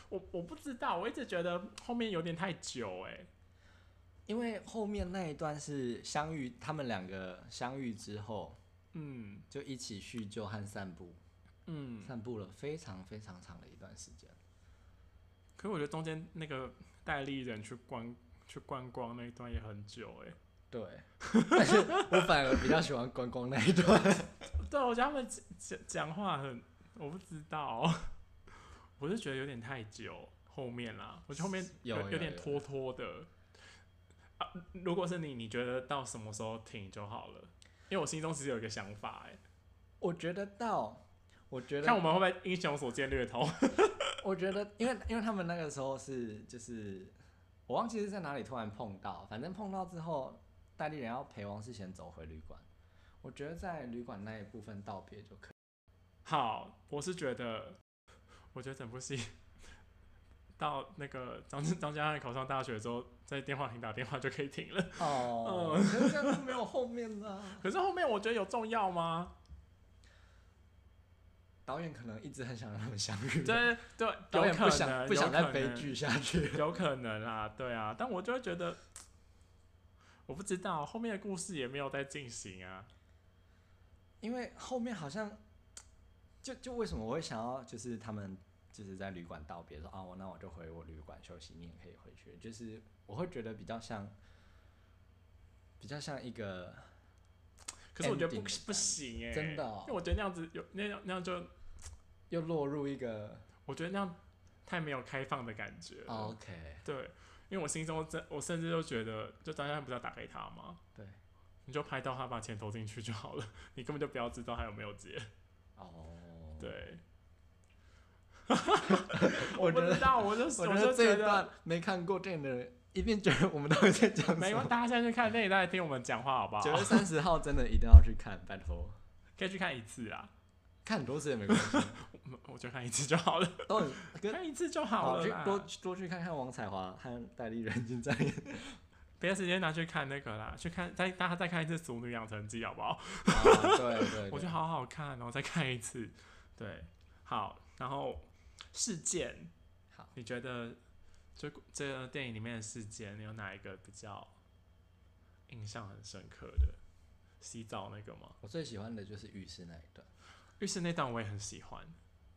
我我不知道，我一直觉得后面有点太久哎、因为后面那一段是相遇，他们两个相遇之后嗯。就一起叙旧和散步，嗯，散步了非常非常长的一段时间。可是我觉得中间那个戴丽人去观去观光那一段也很久哎、对，但是我反而比较喜欢观光那一段。对，我觉得他们讲讲讲话很，我不知道，我是觉得有点太久。后面啦，我觉得后面有有有有点拖拖的。啊，如果是你，你觉得到什么时候停就好了？因为我心中其实有一个想法，哎，我觉得到，我觉得看我们会不会英雄所见略同。我觉得，因为因为他们那个时候是就是，我忘记是在哪里突然碰到，反正碰到之后，代理人要陪王世贤走回旅馆。我觉得在旅馆那一部分道别就可以。好，我是觉得，我觉得整部戏 到那个张张家汉考上大学之后，在电话亭打电话就可以停了。哦，可是这样就没有后面了。可是后面我觉得有重要吗？导演可能一直很想让他们相遇，对对，导演不想不想再悲剧下去。有可能啊，对啊，但我就会觉得，我不知道后面的故事也没有在进行啊。因为后面好像，就就为什么我会想要，就是他们就是在旅馆道别说啊，我那我就回我旅馆休息，你也可以回去，就是我会觉得比较像，比较像一个可是我觉得不不行哎、真的哦。因为我觉得那样子有那样那样就，又落入一个、我觉得那样太没有开放的感觉 OK，对，因为我心中真，我甚至就觉得，就张家汉不是要打给他吗？对，你就拍到他把钱投进去就好了，你根本就不要知道他有没有接。哦，，对，我觉得不知道，我就我我就觉得这一段没看过电影的人一定觉得我们到底在讲没关。大家现在去看电影，大家听我们讲话好不好？九月三十号真的一定要去看，拜托，可以去看一次啊，看很多次也没关系，我我就看一次就好了，都很跟看一次就好了去多多去看看王彩华和戴丽人进在演。别的时间拿去看那个啦，去看再大家再看一次《俗女养成记》好不好？啊，对对对，我觉得好好看，然后再看一次。对，好，然后事件，好，你觉得这这个电影里面的事件，你有哪一个比较印象很深刻的？洗澡那个吗？我最喜欢的就是浴室那一段。浴室那段我也很喜欢，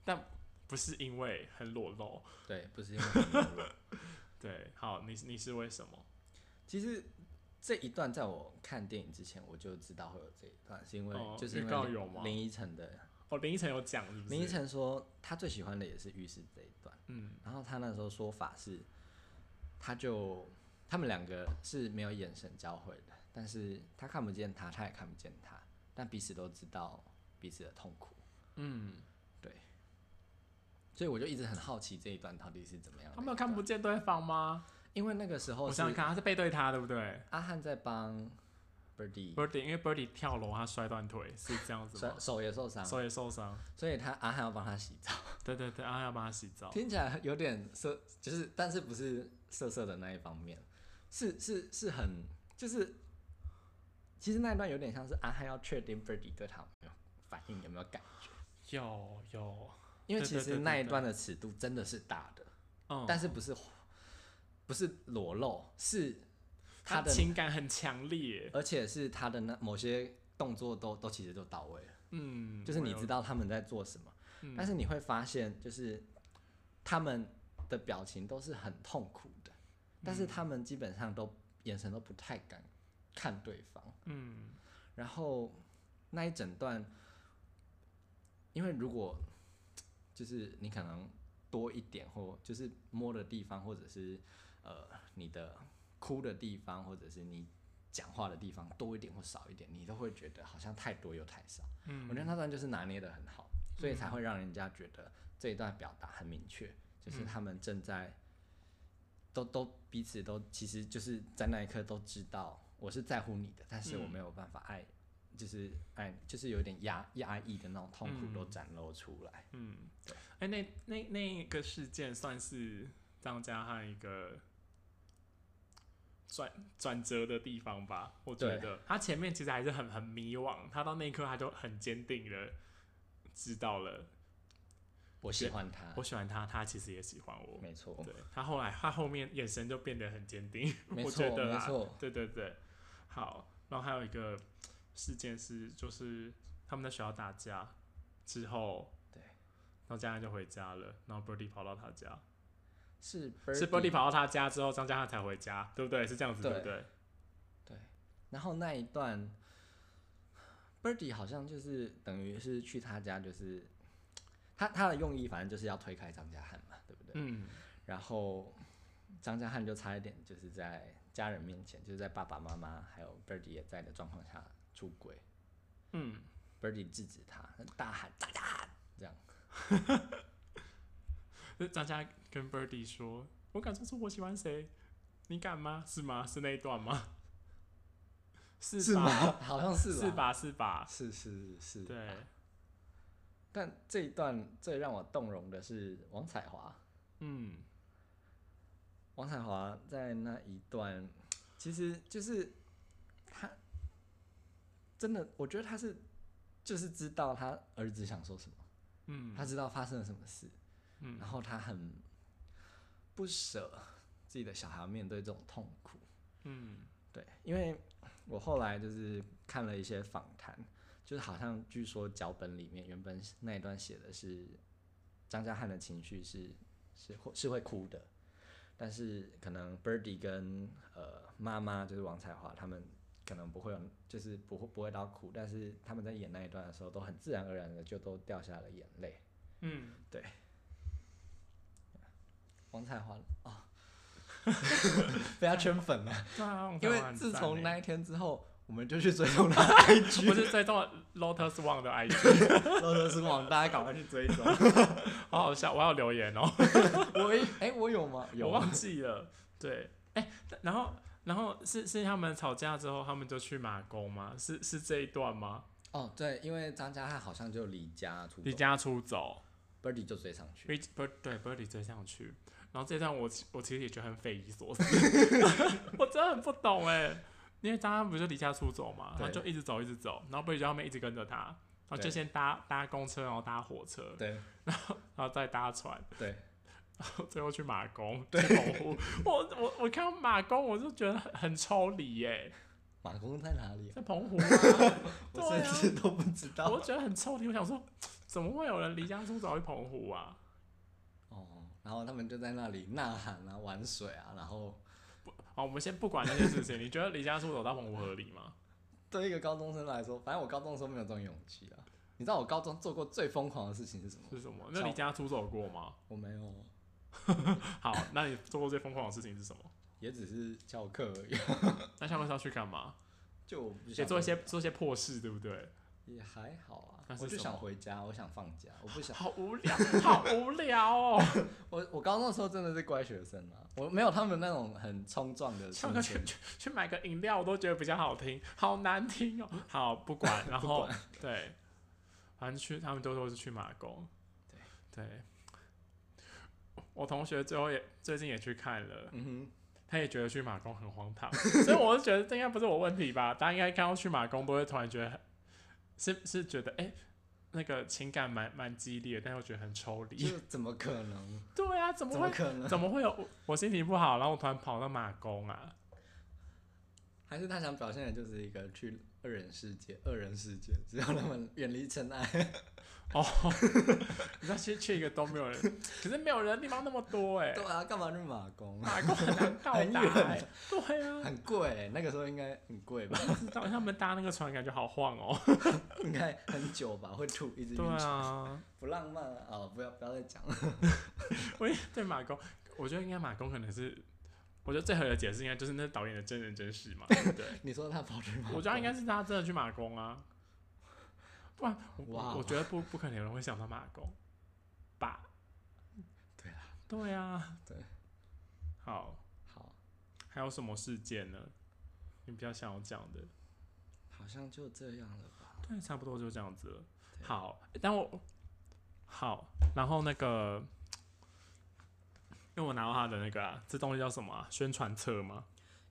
但不是因为很裸露。对，不是因为很裸露 对，好，你你是为什么？其实这一段在我看电影之前我就知道会有这一段，是因为、哦就是告为有吗林依晨的哦，林依晨有讲是不是？林依，晨说他最喜欢的也是浴室这一段，嗯然后他那时候说法是，他就他们两个是没有眼神交汇的，但是他看不见他，他也看不见他，但彼此都知道彼此的痛苦，嗯，对所以我就一直很好奇这一段到底是怎么样的。他们有看不见对方吗？因为那个时候我想想看，他是背对他，对不对阿汉在帮 Birdy？Birdy，因为 Birdy 跳楼，他摔断腿，是这样子吗手？手也受伤，手也受伤。所以他阿汉要帮他洗澡，对对对，阿汉，要帮他洗澡。听起来有点色，就是但是不是色色的那一方面，是是是很就是，其实那一段有点像是阿汉要确定 Birdy 对他有没有反应，有没有感觉，有有，因为其实那一段的尺度真的是大的，嗯，但是不是不是裸露，是他的，他情感很强烈。而且是他的那某些动作都都其实都到位了。嗯，就是你知道他们在做什么，嗯。但是你会发现，就是他们的表情都是很痛苦的，但是他们基本上都眼神都不太敢看对方，嗯。然后那一整段，因为如果就是你可能多一点，或就是摸的地方，或者是呃你的哭的地方，或者是你讲话的地方多一点或少一点，你都会觉得好像太多又太少。嗯我觉得那段就是拿捏的很好，所以才会让人家觉得这一段表达很明确，就是他们正在都都彼此都其实就是在那一刻都知道我是在乎你的，但是我嗯没有办法爱，就是爱就是有点压压抑的那种痛苦嗯都展露出来。嗯，哎、那那那个事件算是张家汉一个转转折的地方吧？我觉得他前面其实还是很很迷惘，他到那一刻他就很坚定的知道了，我喜欢他我，喜欢他，他其实也喜欢我。没错，对他后来，他后面眼神就变得很坚定，我觉得啦没错对对对，好，然后还有一个事件是，就是他们在学校打架之后，对，然后家人就回家了，然后 Birdy 跑到他家，是是 Birdy 跑到他家之后，张家汉才回家，对不对？是这样子，对不对对？然后那一段，Birdy 好像就是等于是去他家，就是他他的用意，反正就是要推开张家汉嘛，对不对？嗯，然后张家汉就差一点就是在家人面前，就是在爸爸妈妈还有 Birdy 也在的状况下出轨。嗯，Birdy 制止他，大喊张家汉这样。就 张家跟 Birdy 说：“我敢说出我喜欢谁，你敢吗？是吗？是那一段吗？是是吗？好像是是吧？是吧？是是是。对。但这一段最让我动容的是王彩华。嗯，王彩华在那一段，其实就是他真的，我觉得他是就是知道他儿子想说什么，嗯，他知道发生了什么事。嗯，然后他很不舍自己的小孩面对这种痛苦，嗯，对，因为我后来就是看了一些访谈，就是好像据说脚本里面原本那一段写的是张家汉的情绪是是会是会哭的，但是可能 Birdy 跟呃妈妈就是王彩华他们可能不会有，就是不会不会到哭，但是他们在演那一段的时候都很自然而然的就都掉下了眼泪，嗯，对。王彩华啊，被他圈粉了。对啊，因为自从那一天之后，我们就去追踪他的 IG，不是追踪 Lotus One 的 IG，Lotus One，大家赶快去追踪，好好笑，我要留言哦。我哎，我有吗？我忘记了。对，哎，然后然后是是他们吵架之后，他们就去马公吗？是是这一段吗？哦，对，因为张家汉好像就离家出离家出走，Birdy 就追上去，Bird 对 Birdy 追上去。然后这段我我其实也觉得很匪夷所思，我真的很不懂哎，因为张安不是离家出走嘛，然后就一直走一直走，然后贝就后面一直跟着他，然后就先搭搭公车，然后搭火车，对，然后然后再搭船，对，然后最后去马公，对，澎湖，我我我看到马公我就觉得很很抽离耶，马公在哪里？在澎湖，我甚至都不知道，我觉得很抽离，我想说怎么会有人离家出走去澎湖啊？然后他们就在那里呐喊啊，玩水啊，然后不，好，我们先不管那些事情。你觉得离家出走到澎湖合理吗？对一个高中生来说，反正我高中的时候没有这种勇气啊。你知道我高中做过最疯狂的事情是什么？是什么？那离家出走过吗？我没有。好，那你做过最疯狂的事情是什么？也只是翘课而已。那下课是要去干嘛？就也做一些做一些破事，对不对？也还好啊，我就想回家，我想放假，我不想。好无聊，好无聊哦！我我高中的时候真的是乖学生啊，我没有他们那种很冲撞的。唱歌去去买个饮料，我都觉得比较好听，好难听哦。好，不管，然后对，反正去他们都说是去马公。对对，我同学最后也最近也去看了，嗯哼，他也觉得去马公很荒唐，所以我就觉得这应该不是我问题吧？大家应该看到去马公都会突然觉得。是是觉得哎，那个情感蛮蛮激烈，但又觉得很抽离。怎么可能？对啊，怎么会？可能？怎么会有我心情不好，然后我突然跑到马宫啊？还是他想表现的就是一个去二人世界，二人世界，只要他们远离尘埃。哦，你知道其实去一个都没有人，可是没有人的地方那么多哎。对啊，干嘛去马公？马公很难到达，对啊，很贵，那个时候应该很贵吧？知道他们搭那个船感觉好晃哦，应该很久吧，会吐一直晕船，不浪漫啊！哦，不要不要再讲了。我对马公，我觉得应该马公可能是，我觉得最合理的解释应该就是那导演的真人真事嘛，对。你说他跑去马？我觉得应该是他真的去马公啊。不然，我我觉得不不可能有人会想到马公，吧？对啊，对啊，对，好，好，还有什么事件呢？你比较想要讲的？好像就这样了吧？对，差不多就这样子了。好，但我好，然后那个，因为我拿到他的那个，啊这东西叫什么？宣传册吗？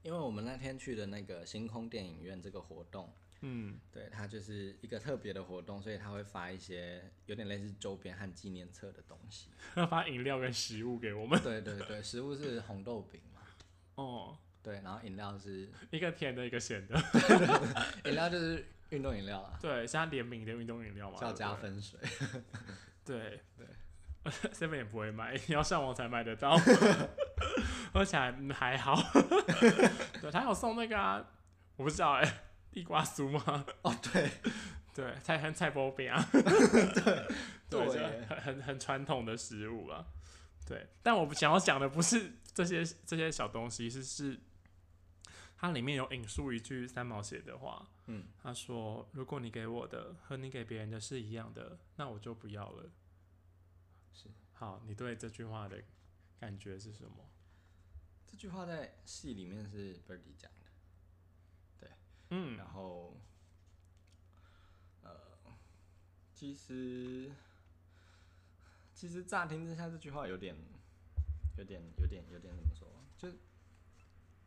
因为我们那天去的那个星空电影院这个活动。嗯，对，它就是一个特别的活动，所以他会发一些有点类似周边和纪念册的东西，发饮料跟食物给我们。对对对，食物是红豆饼嘛。哦，对，然后饮料是 一个甜的，一个咸的。饮料就是运动饮料啊。对，是它联名的运动饮料嘛，叫加分水。对对，，seven 也不会卖，你要上网才买得到，喝起来嗯还好。对，他有送那个啊，我不知道哎、地瓜酥吗？哦，对，对，菜很菜包饼啊，对，对就很很很传统的食物啊。对，但我想要讲的不是这些这些小东西，是是它里面有引述一句三毛写的话，嗯，他说：“如果你给我的和你给别人的是一样的，那我就不要了。”是。好，你对这句话的感觉是什么？这句话在戏里面是 Birdy 讲的，嗯然后，呃，其实其实乍听之下这句话有点有点有点有点怎么说，就是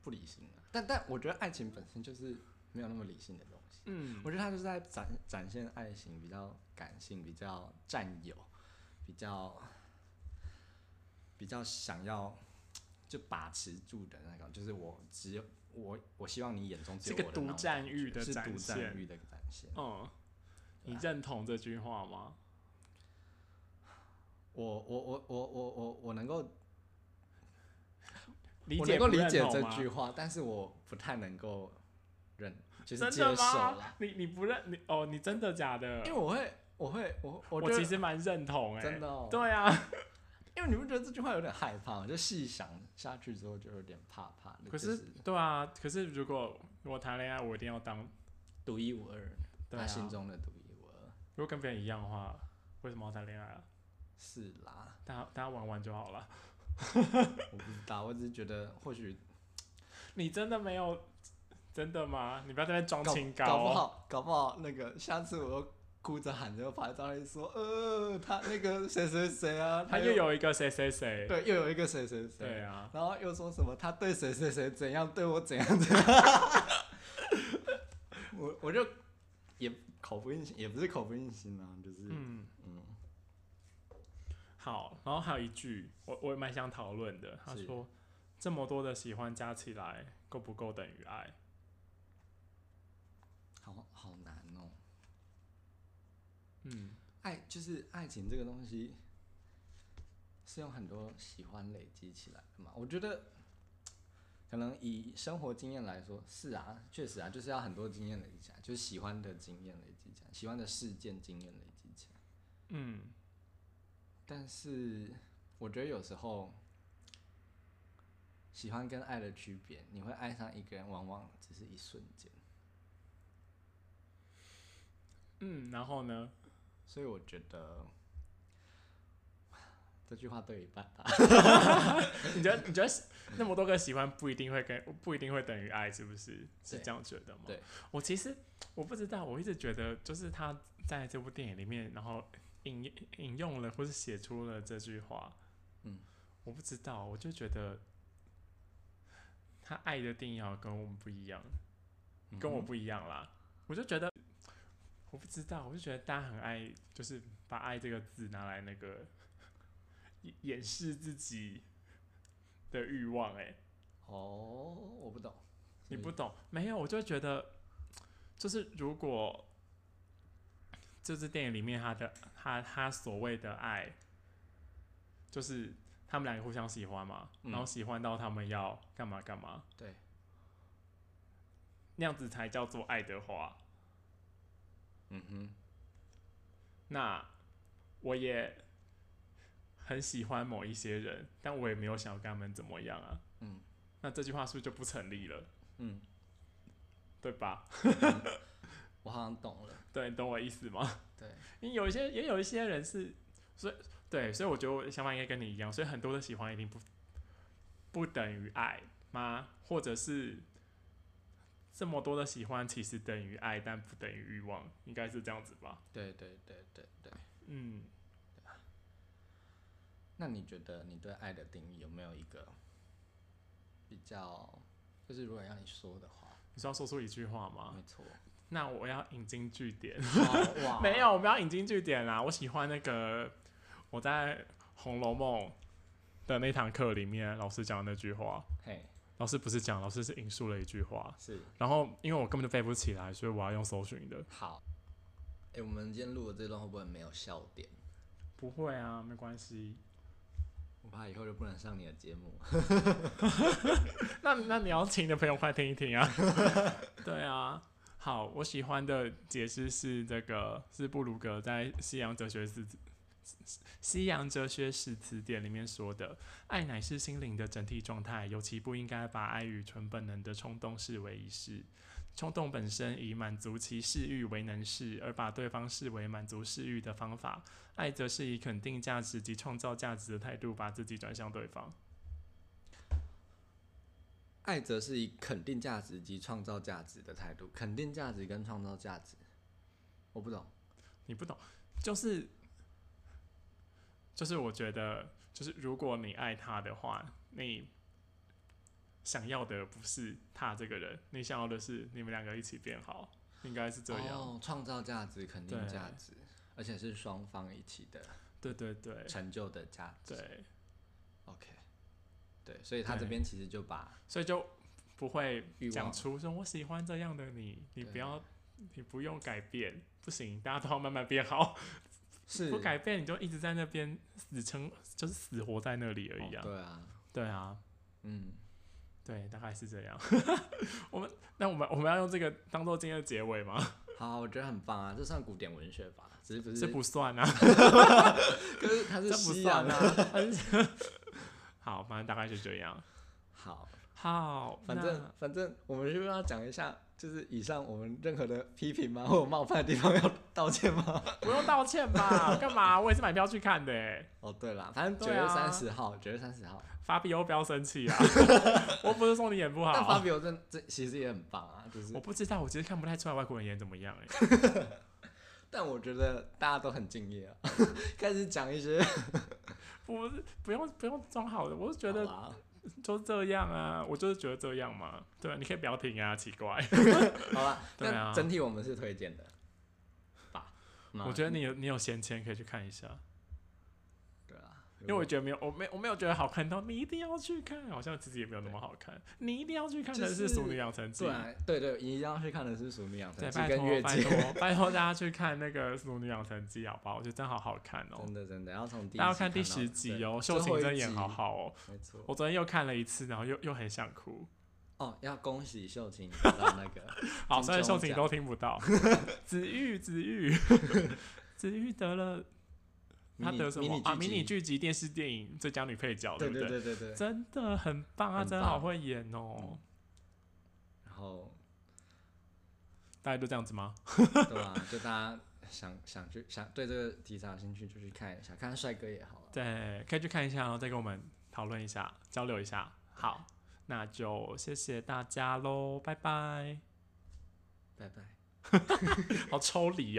不理性啊。但但我觉得爱情本身就是没有那么理性的东西。嗯我觉得他就是在展展现爱情比较感性、比较占有、比较比较想要就把持住的那种，就是我只有我我希望你眼中只是个独有我的那种占欲的展是独占现欲的展现。嗯，你认同这句话吗？我我我我我我我能够理解我能够理解这句话，但是我不太能够认，就是接真的受吗。？你你不认你哦？你真的假的？因为我会我会我我觉得我其实蛮认同哎、真的哦对啊，因为你不觉得这句话有点害怕吗？就细想下去之后就有点怕怕。可是是对啊，可是如果我谈恋爱，我一定要当独一无二，他心中的独一无二。如果跟别人一样的话，为什么要谈恋爱啊？是啦，大家大家玩玩就好了。我不知道，我只是觉得或许 你真的没有真的吗？你不要在那装清高、搞不哦。好搞不好那个下次我又哭着喊着跑来找你说，呃，他那个谁谁谁啊，他又有一个谁谁谁，对又有一个谁谁谁，对啊，然后又说什么他对谁谁谁怎样，对我怎样怎样，我我就也口不应心，也不是口不应心啊，就是嗯嗯好，然后还有一句，我我也蛮想讨论的。他说，这么多的喜欢加起来，够不够等于爱？好好难哦。嗯，爱就是爱情这个东西，是用很多喜欢累积起来的嘛。我觉得，可能以生活经验来说，是啊，确实啊，就是要很多经验累积起来，就是喜欢的经验累积起来，喜欢的事件经验累积起来。嗯，但是我觉得有时候，喜欢跟爱的区别，你会爱上一个人，往往只是一瞬间。嗯，然后呢？所以我觉得 这句话对一半吧。你觉得你觉得那么多个喜欢不一定会跟不一定会等于爱，是不是？是这样觉得吗？对，我其实我不知道，我一直觉得就是他在这部电影里面，然后引引用了或是写出了这句话，嗯，我不知道，我就觉得他爱的定义好像跟我们不一样，跟我嗯不一样啦。我就觉得我不知道，我就觉得大家很爱，就是把“爱”这个字拿来那个掩掩饰自己的欲望、欸，哦，我不懂。你不懂？没有，我就觉得，就是如果这支电影里面他的他他所谓的爱，就是他们两个互相喜欢嘛，嗯然后喜欢到他们要干嘛干嘛，对，那样子才叫做爱的话，嗯哼，那我也很喜欢某一些人，但我也没有想要跟他们怎么样啊。嗯那这句话是不是就不成立了？嗯，对吧？我好像懂了。对，你懂我意思吗？对，因为有一些也有一些人是，所以对，所以我觉得我的想法应该跟你一样，所以很多的喜欢一定不不等于爱吗？或者是这么多的喜欢其实等于爱，但不等于欲望，应该是这样子吧？对对对对对。嗯，那你觉得你对爱的定义有没有一个比较？就是如果让你说的话，你是要说出一句话吗？没错。那我要引经据典。哇 没有，我不要引经据典啦。我喜欢那个我在《红楼梦》的那堂课里面老师讲的那句话。嘿，老师不是讲，老师是引述了一句话。是然后因为我根本就背不起来，所以我要用搜寻的。好。哎、我们今天录的这段会不会没有笑点？不会啊，没关系。我怕以后就不能上你的节目。那那你要请你的朋友快听一听啊。对啊，好，我喜欢的解释是这个是布鲁格在西洋哲学史西洋哲学史词典里面说的，爱乃是心灵的整体状态，尤其不应该把爱与纯本能的冲动视为一事。冲动本身以满足其嗜欲为能事，而把对方视为满足嗜欲的方法。爱则是以肯定价值及创造价值的态度，把自己转向对方。爱则是以肯定价值及创造价值的态度，肯定价值跟创造价值，我不懂。你不懂，就是就是我觉得，就是如果你爱他的话，你想要的不是他这个人，你想要的是你们两个一起变好，应该是这样。哦，创造价值、肯定价值，而且是双方一起的对对对成就的价值。对，OK，对，所以他这边其实就把所以就不会讲出说我喜欢这样的你，你不要，你不用改变，不行，大家都要慢慢变好。是不改变，你就一直在那边死撑，就是死活在那里而已啊。哦对啊，对啊，嗯，对，大概是这样。我们那我们我们要用这个当做今天的结尾吗？好，我觉得很棒啊，这算古典文学吧？只是不是，这不算啊，可是它是西算洋啊。好，反正大概是这样。好，好，反正反正我们是不是要讲一下，就是以上我们任何的批评吗，或者冒犯的地方要道歉吗？不用道歉吧？干嘛？我也是买票去看的欸。哦，对了，反正九月三十号，九、月三十号，法比欧不要生气啊！我不是说你演不好，但法比欧这这其实也很棒啊，就是我，不知道，我其实看不太出来外国人演怎么样哎。但我觉得大家都很敬业啊，开始讲一些，不是，不用不用装好的，我是觉得 就这样啊，我就是觉得这样嘛。对啊，你可以不要听啊，奇怪。好了，对啊整体我们是推荐的吧？我觉得你有你有闲钱可以去看一下，因为我觉得没有我没我没有觉得好看到你一定要去看，好像其实也没有那么好看。你一定要去看的是《熟女养成记对》啊，对对，你一定要去看的是《熟女养成对，记拜》托拜跟月季，托 拜托大家去看那个《熟女养成记》好不好？我觉得真好好看哦、真的真的要从大家要看第十集哦、最秀琴真演好好哦、没错。我昨天又看了一次，然后又又很想哭。哦，要恭喜秀琴得到那个 好，金虽然秀琴都听不到。子玉，子玉，子玉得了，他得什么啊？迷你剧剧集、电视电影最佳女配角，对不对对对对，真的很棒啊，真的好会演哦。然后大家都这样子吗？对吧？就大家想想去想对这个题材有兴趣，就去看一下，看帅哥也好啊。对，可以去看一下，然后再跟我们讨论一下，交流一下。好，那就谢谢大家喽，拜拜。拜拜。好抽离哦。